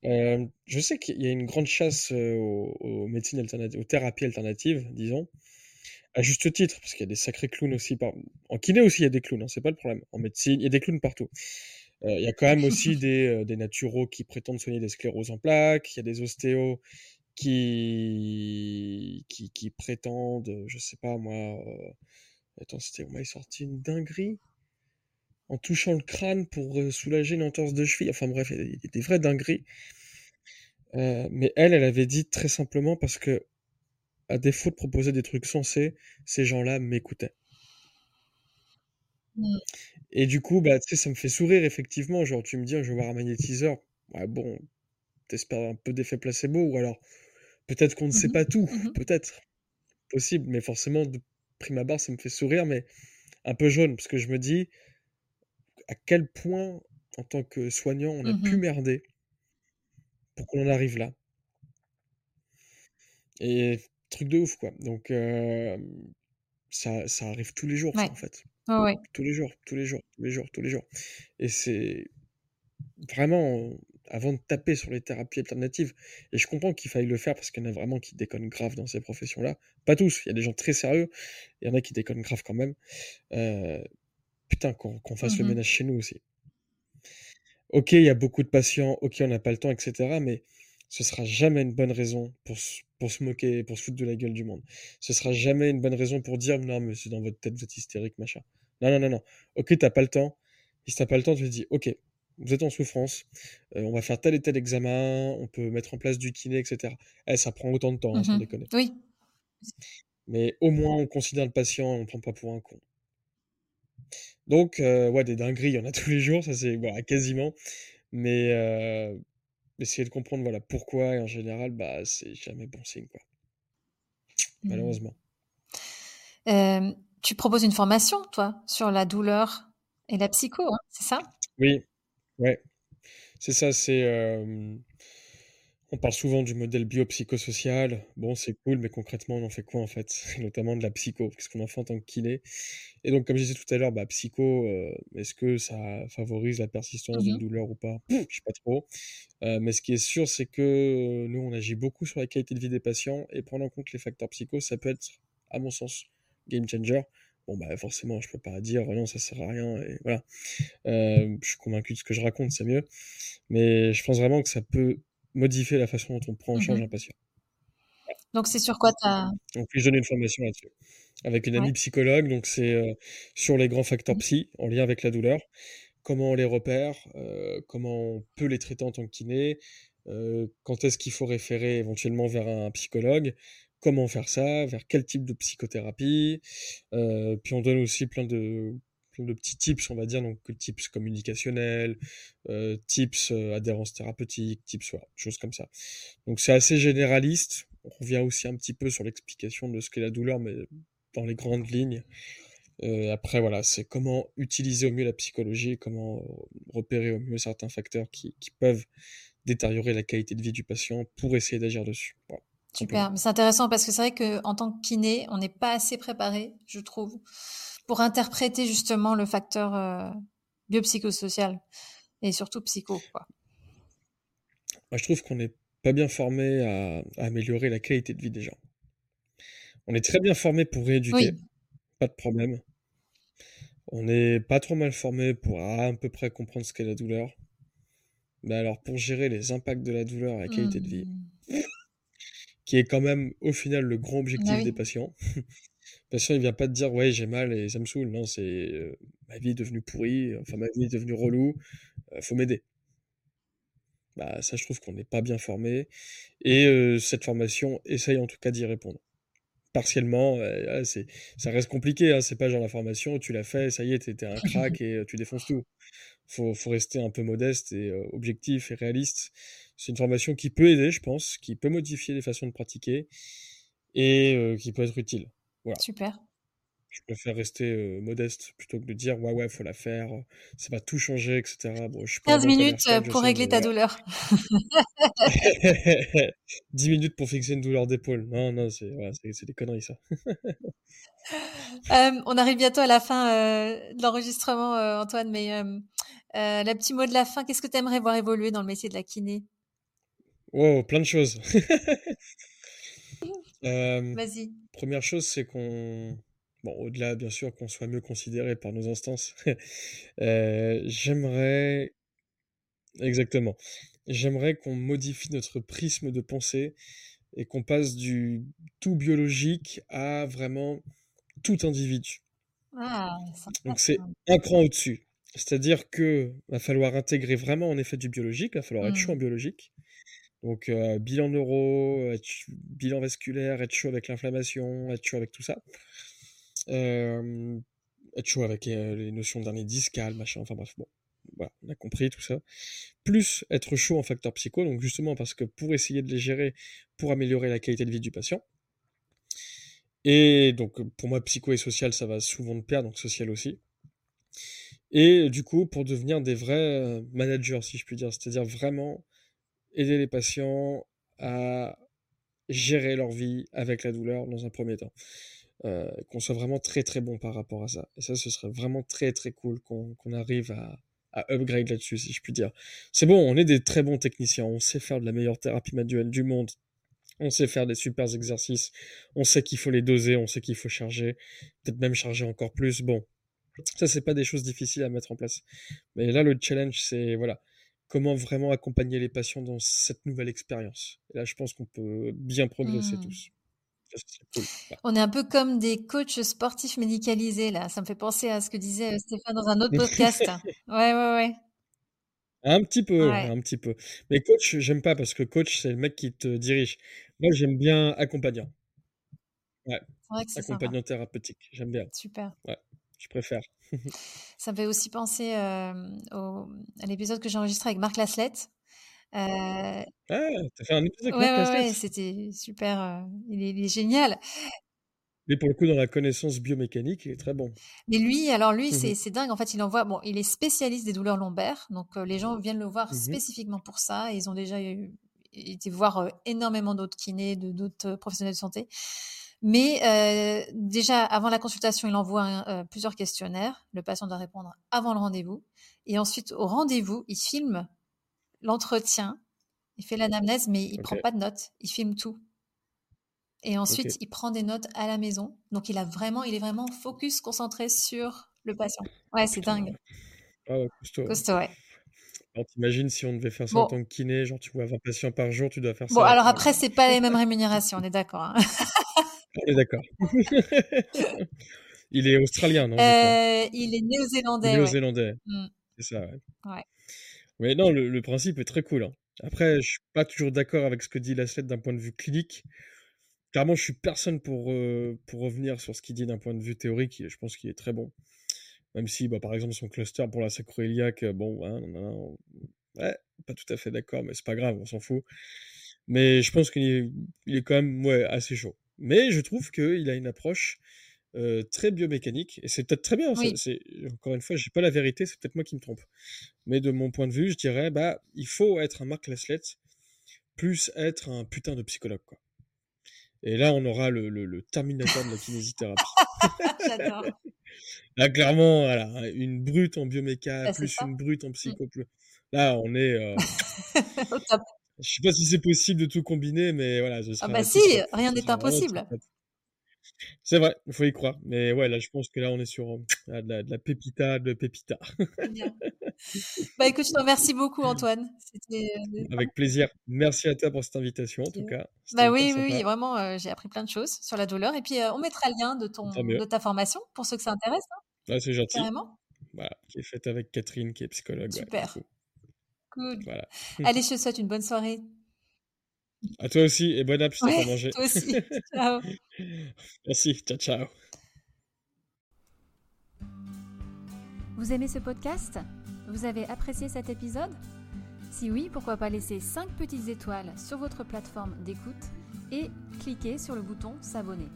Euh, je sais qu'il y a une grande chasse euh, aux, médecines alternatives, aux thérapies alternatives, disons, à juste titre, parce qu'il y a des sacrés clowns aussi. Par... En kiné aussi, il y a des clowns, hein, c'est pas le problème. En médecine, il y a des clowns partout. Euh, il y a quand même aussi des, des naturaux qui prétendent soigner des scléroses en plaques. Il y a des ostéos qui, qui, qui prétendent, je sais pas moi. Attends, c'était, on m'a sorti une dinguerie en touchant le crâne pour euh, soulager une entorse de cheville. Enfin bref, il y a des vraies dingueries. Euh, mais elle, elle avait dit très simplement parce que, à défaut de proposer des trucs sensés, ces gens-là m'écoutaient. Mmh. Et du coup, bah, ça me fait sourire, effectivement. Genre, tu me dis, je vais voir un magnétiseur. Ouais, bon, t'espères un peu d'effet placebo, ou alors, peut-être qu'on ne sait mmh pas tout, mmh peut-être. Possible, mais forcément, de prime abord, ça me fait sourire, mais un peu jaune, parce que je me dis, à quel point, en tant que soignant, on a pu mmh merder pour qu'on en arrive là. Et truc de ouf, quoi. Donc, ça, ça arrive tous les jours, ça, en fait. Tous les jours, tous les jours, tous les jours, tous les jours. Et c'est vraiment avant de taper sur les thérapies alternatives. Et je comprends qu'il faille le faire parce qu'il y en a vraiment qui déconnent grave dans ces professions-là. Pas tous, il y a des gens très sérieux, il y en a qui déconnent grave quand même. Euh, putain, qu'on fasse le mmh ménage chez nous aussi. Ok, il y a beaucoup de patients, ok, on n'a pas le temps, etc. Mais ce sera jamais une bonne raison pour, pour se moquer, pour se foutre de la gueule du monde. Ce sera jamais une bonne raison pour dire non, mais c'est dans votre tête, vous êtes hystérique, machin. Non, non, non, non. Ok, t'as pas le temps. Si t'as pas le temps, tu te dis, ok, vous êtes en souffrance, euh, on va faire tel et tel examen, on peut mettre en place du kiné, etc. Eh, ça prend autant de temps, hein, sans mmh déconner. Oui. Mais au moins, on considère le patient et on ne prend pas pour un con. Donc, euh, ouais, des dingueries, il y en a tous les jours, ça c'est voilà, quasiment. Mais euh, essayer de comprendre voilà, pourquoi, et en général, bah, c'est jamais bon signe, quoi. Mmh. Malheureusement. tu proposes une formation, toi, sur la douleur et la psycho, hein, c'est ça? Oui, ouais. C'est ça, c'est. On parle souvent du modèle biopsychosocial. Bon, c'est cool, mais concrètement, on en fait quoi en fait? Notamment de la psycho, qu'est-ce qu'on en fait en tant que kiné Et donc, comme je disais tout à l'heure, bah, psycho, euh, est-ce que ça favorise la persistance d'une mmh douleur ou pas? Je sais pas trop. Euh, mais ce qui est sûr, c'est que nous, on agit beaucoup sur la qualité de vie des patients et prendre en compte les facteurs psycho, ça peut être, à mon sens, game changer. Bon, bah forcément, je peux pas dire non, ça sert à rien. Et voilà. Euh, je suis convaincu de ce que je raconte, c'est mieux. Mais je pense vraiment que ça peut modifier la façon dont on prend en charge mmh un patient. Donc c'est sur quoi tu as Donc je donne une formation là-dessus. Avec une amie psychologue, donc c'est sur les grands facteurs mmh. psy en lien avec la douleur. Comment on les repère, comment on peut les traiter en tant que kiné, quand est-ce qu'il faut référer éventuellement vers un psychologue, comment faire ça, vers quel type de psychothérapie. puis on donne aussi plein de, de petits tips, on va dire, donc tips communicationnels, tips adhérence thérapeutique, tips, voilà, choses comme ça. Donc c'est assez généraliste. On revient aussi un petit peu sur l'explication de ce qu'est la douleur, mais dans les grandes lignes. après, voilà, c'est comment utiliser au mieux la psychologie, comment repérer au mieux certains facteurs qui, qui peuvent détériorer la qualité de vie du patient pour essayer d'agir dessus. Super, c'est intéressant parce que c'est vrai qu'en tant que kiné, on n'est pas assez préparé, je trouve, pour interpréter justement le facteur euh, biopsychosocial et surtout psycho. Quoi. Moi, je trouve qu'on n'est pas bien formé à, améliorer la qualité de vie des gens. On est très bien formé pour rééduquer, pas de problème. On n'est pas trop mal formé pour à, peu près comprendre ce qu'est la douleur. Mais alors, pour gérer les impacts de la douleur et la qualité de vie, mmh. qui est quand même au final le grand objectif bah des patients. Le patient, il vient pas te dire ouais, j'ai mal et ça me saoule. Non, c'est euh, ma vie est devenue pourrie, enfin ma vie est devenue relou, euh, faut m'aider. Bah, ça, je trouve qu'on n'est pas bien formé. Et euh, cette formation essaye en tout cas d'y répondre. Partiellement, c'est, ça reste compliqué. Hein, c'est pas genre la formation, tu l'as fait, ça y est, t'es un crack et tu défonces tout faut, faut rester un peu modeste et euh, objectif et réaliste. C'est une formation qui peut aider, je pense, qui peut modifier les façons de pratiquer et euh, qui peut être utile. Voilà. Super. Je préfère rester euh, modeste plutôt que de dire ouais ouais faut la faire, ça va tout changer etc. Bon, 15 minutes pour régler ta douleur. 10 minutes pour fixer une douleur d'épaule. Non non c'est des conneries ça. on arrive bientôt à la fin de l'enregistrement Antoine mais euh, le petit mot de la fin, qu'est-ce que tu aimerais voir évoluer dans le métier de la kiné? Oh, plein de choses. Euh, Vas-y. Première chose, c'est qu'on, bon, au-delà bien sûr qu'on soit mieux considéré par nos instances, euh, j'aimerais, exactement, j'aimerais qu'on modifie notre prisme de pensée et qu'on passe du tout biologique à vraiment tout individu. Ah, Donc c'est un cran au-dessus. C'est-à-dire que va falloir intégrer vraiment en effet du biologique, il va falloir être chaud en mmh. biologique. Donc euh, bilan neuro, bilan vasculaire, être chaud avec l'inflammation, être chaud avec tout ça. être chaud avec euh, les notions de dernier discal, machin, enfin bref, bon. Voilà, on a compris tout ça. Plus être chaud en facteur psycho, donc justement parce que pour essayer de les gérer, pour améliorer la qualité de vie du patient. Et donc pour moi, psycho et social, ça va souvent de pair, donc social aussi. Et du coup, pour devenir des vrais euh, managers, si je puis dire, c'est-à-dire vraiment aider les patients à gérer leur vie avec la douleur dans un premier temps. Euh, qu'on soit vraiment très très bon par rapport à ça. Et ça, ce serait vraiment très très cool qu'on arrive à, upgrade là-dessus, si je puis dire. C'est bon, on est des très bons techniciens, on sait faire de la meilleure thérapie manuelle du monde, on sait faire des super exercices, on sait qu'il faut les doser, on sait qu'il faut charger, peut-être même charger encore plus. Bon, ça, c'est pas des choses difficiles à mettre en place. Mais là, le challenge, c'est voilà, comment vraiment accompagner les patients dans cette nouvelle expérience. Et là, je pense qu'on peut bien progresser mmh. tous. On est un peu comme des coachs sportifs médicalisés, là. Ça me fait penser à ce que disait euh, Stéphane dans un autre podcast. ouais, ouais, ouais. Un petit peu, un petit peu. Mais coach, j'aime pas parce que coach, c'est le mec qui te dirige. Moi, j'aime bien accompagnant. Ouais. Accompagnant thérapeutique, j'aime bien. Super. Ouais je préfère. Ça me fait aussi penser euh, au, à l'épisode que j'ai enregistré avec Marc Laslett. Euh... Ah, t'as fait un épisode avec Marc Laslett Ouais, c'était super. Euh, il, est, génial. Mais pour le coup, dans la connaissance biomécanique, il est très bon. Mais lui, alors lui, mmh c'est dingue. En fait, il envoie. Bon, il est spécialiste des douleurs lombaires, donc euh, les gens viennent le voir mmh spécifiquement pour ça. ils ont déjà été voir énormément d'autres kinés, d'autres professionnels de santé. Mais euh, déjà, avant la consultation, il envoie euh, plusieurs questionnaires. Le patient doit répondre avant le rendez-vous. Et ensuite, au rendez-vous, il filme l'entretien. Il fait l'anamnèse, mais il ne prend pas de notes. Il filme tout. Et ensuite, il prend des notes à la maison. Donc, il a vraiment, il est vraiment focus, concentré sur le patient. Ouais, c'est dingue. Ah ouais, costaud. ouais. Alors t'imagines si on devait faire ça en tant que kiné, genre tu vois 20 patients par jour, tu dois faire ça. Bon, alors après, c'est pas les mêmes rémunérations, on est d'accord. Hein. on est d'accord. il est australien, non euh, Il est néo-zélandais. Néo-zélandais. Mm. C'est ça, ouais. Mais non, le, principe est très cool. Hein. Après, je suis pas toujours d'accord avec ce que dit Laslet d'un point de vue clinique. Clairement, je suis personne pour, euh, pour revenir sur ce qu'il dit d'un point de vue théorique. Je pense qu'il est très bon. Même si, bah, par exemple, son cluster pour la sacroiliaque, euh, bon, hein, ouais, pas tout à fait d'accord, mais c'est pas grave, on s'en fout. Mais je pense qu'il est, est quand même ouais, assez chaud. Mais je trouve qu'il a une approche euh, très biomécanique, et c'est peut-être très bien. C'est, encore une fois, j'ai pas la vérité, c'est peut-être moi qui me trompe. Mais de mon point de vue, je dirais, bah, il faut être un Mark Laslett plus être un putain de psychologue, quoi. Et là, on aura le, le, terminateur de la kinésithérapie. J'adore. Là, clairement, voilà, une brute en bioméca, bah, plus une brute en mmh. psycho. Là, on est. Euh... Je sais pas si c'est possible de tout combiner, mais voilà. ah bah si, rien n'est impossible. C'est vrai, il faut y croire. Mais ouais, là, je pense que là, on est sur euh, de, la, de, la, pépita, de pépita. bah écoute, je te remercie beaucoup, Antoine. Euh, Avec plaisir. Merci à toi pour cette invitation, en tout cas. Bah oui, oui, vraiment, euh, j'ai appris plein de choses sur la douleur. Et puis, on mettra le lien de, ton, de ta formation pour ceux que ça intéresse. Hein. c'est gentil. Carrément. Voilà, qui est faite avec Catherine, qui est psychologue. Super. Cool. Voilà. Allez, je te souhaite une bonne soirée. À toi aussi et bon appétit pour manger. Toi aussi. ciao. Merci. Ciao, ciao. Vous aimez ce podcast? Vous avez apprécié cet épisode? Si oui, pourquoi pas laisser 5 petites étoiles sur votre plateforme d'écoute et cliquer sur le bouton s'abonner?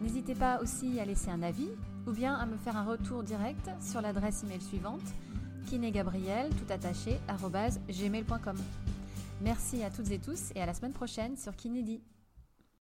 N'hésitez pas aussi à laisser un avis ou bien à me faire un retour direct sur l'adresse email suivante kinégabriel tout attaché gmail.com. Merci à toutes et tous et à la semaine prochaine sur Kinédi.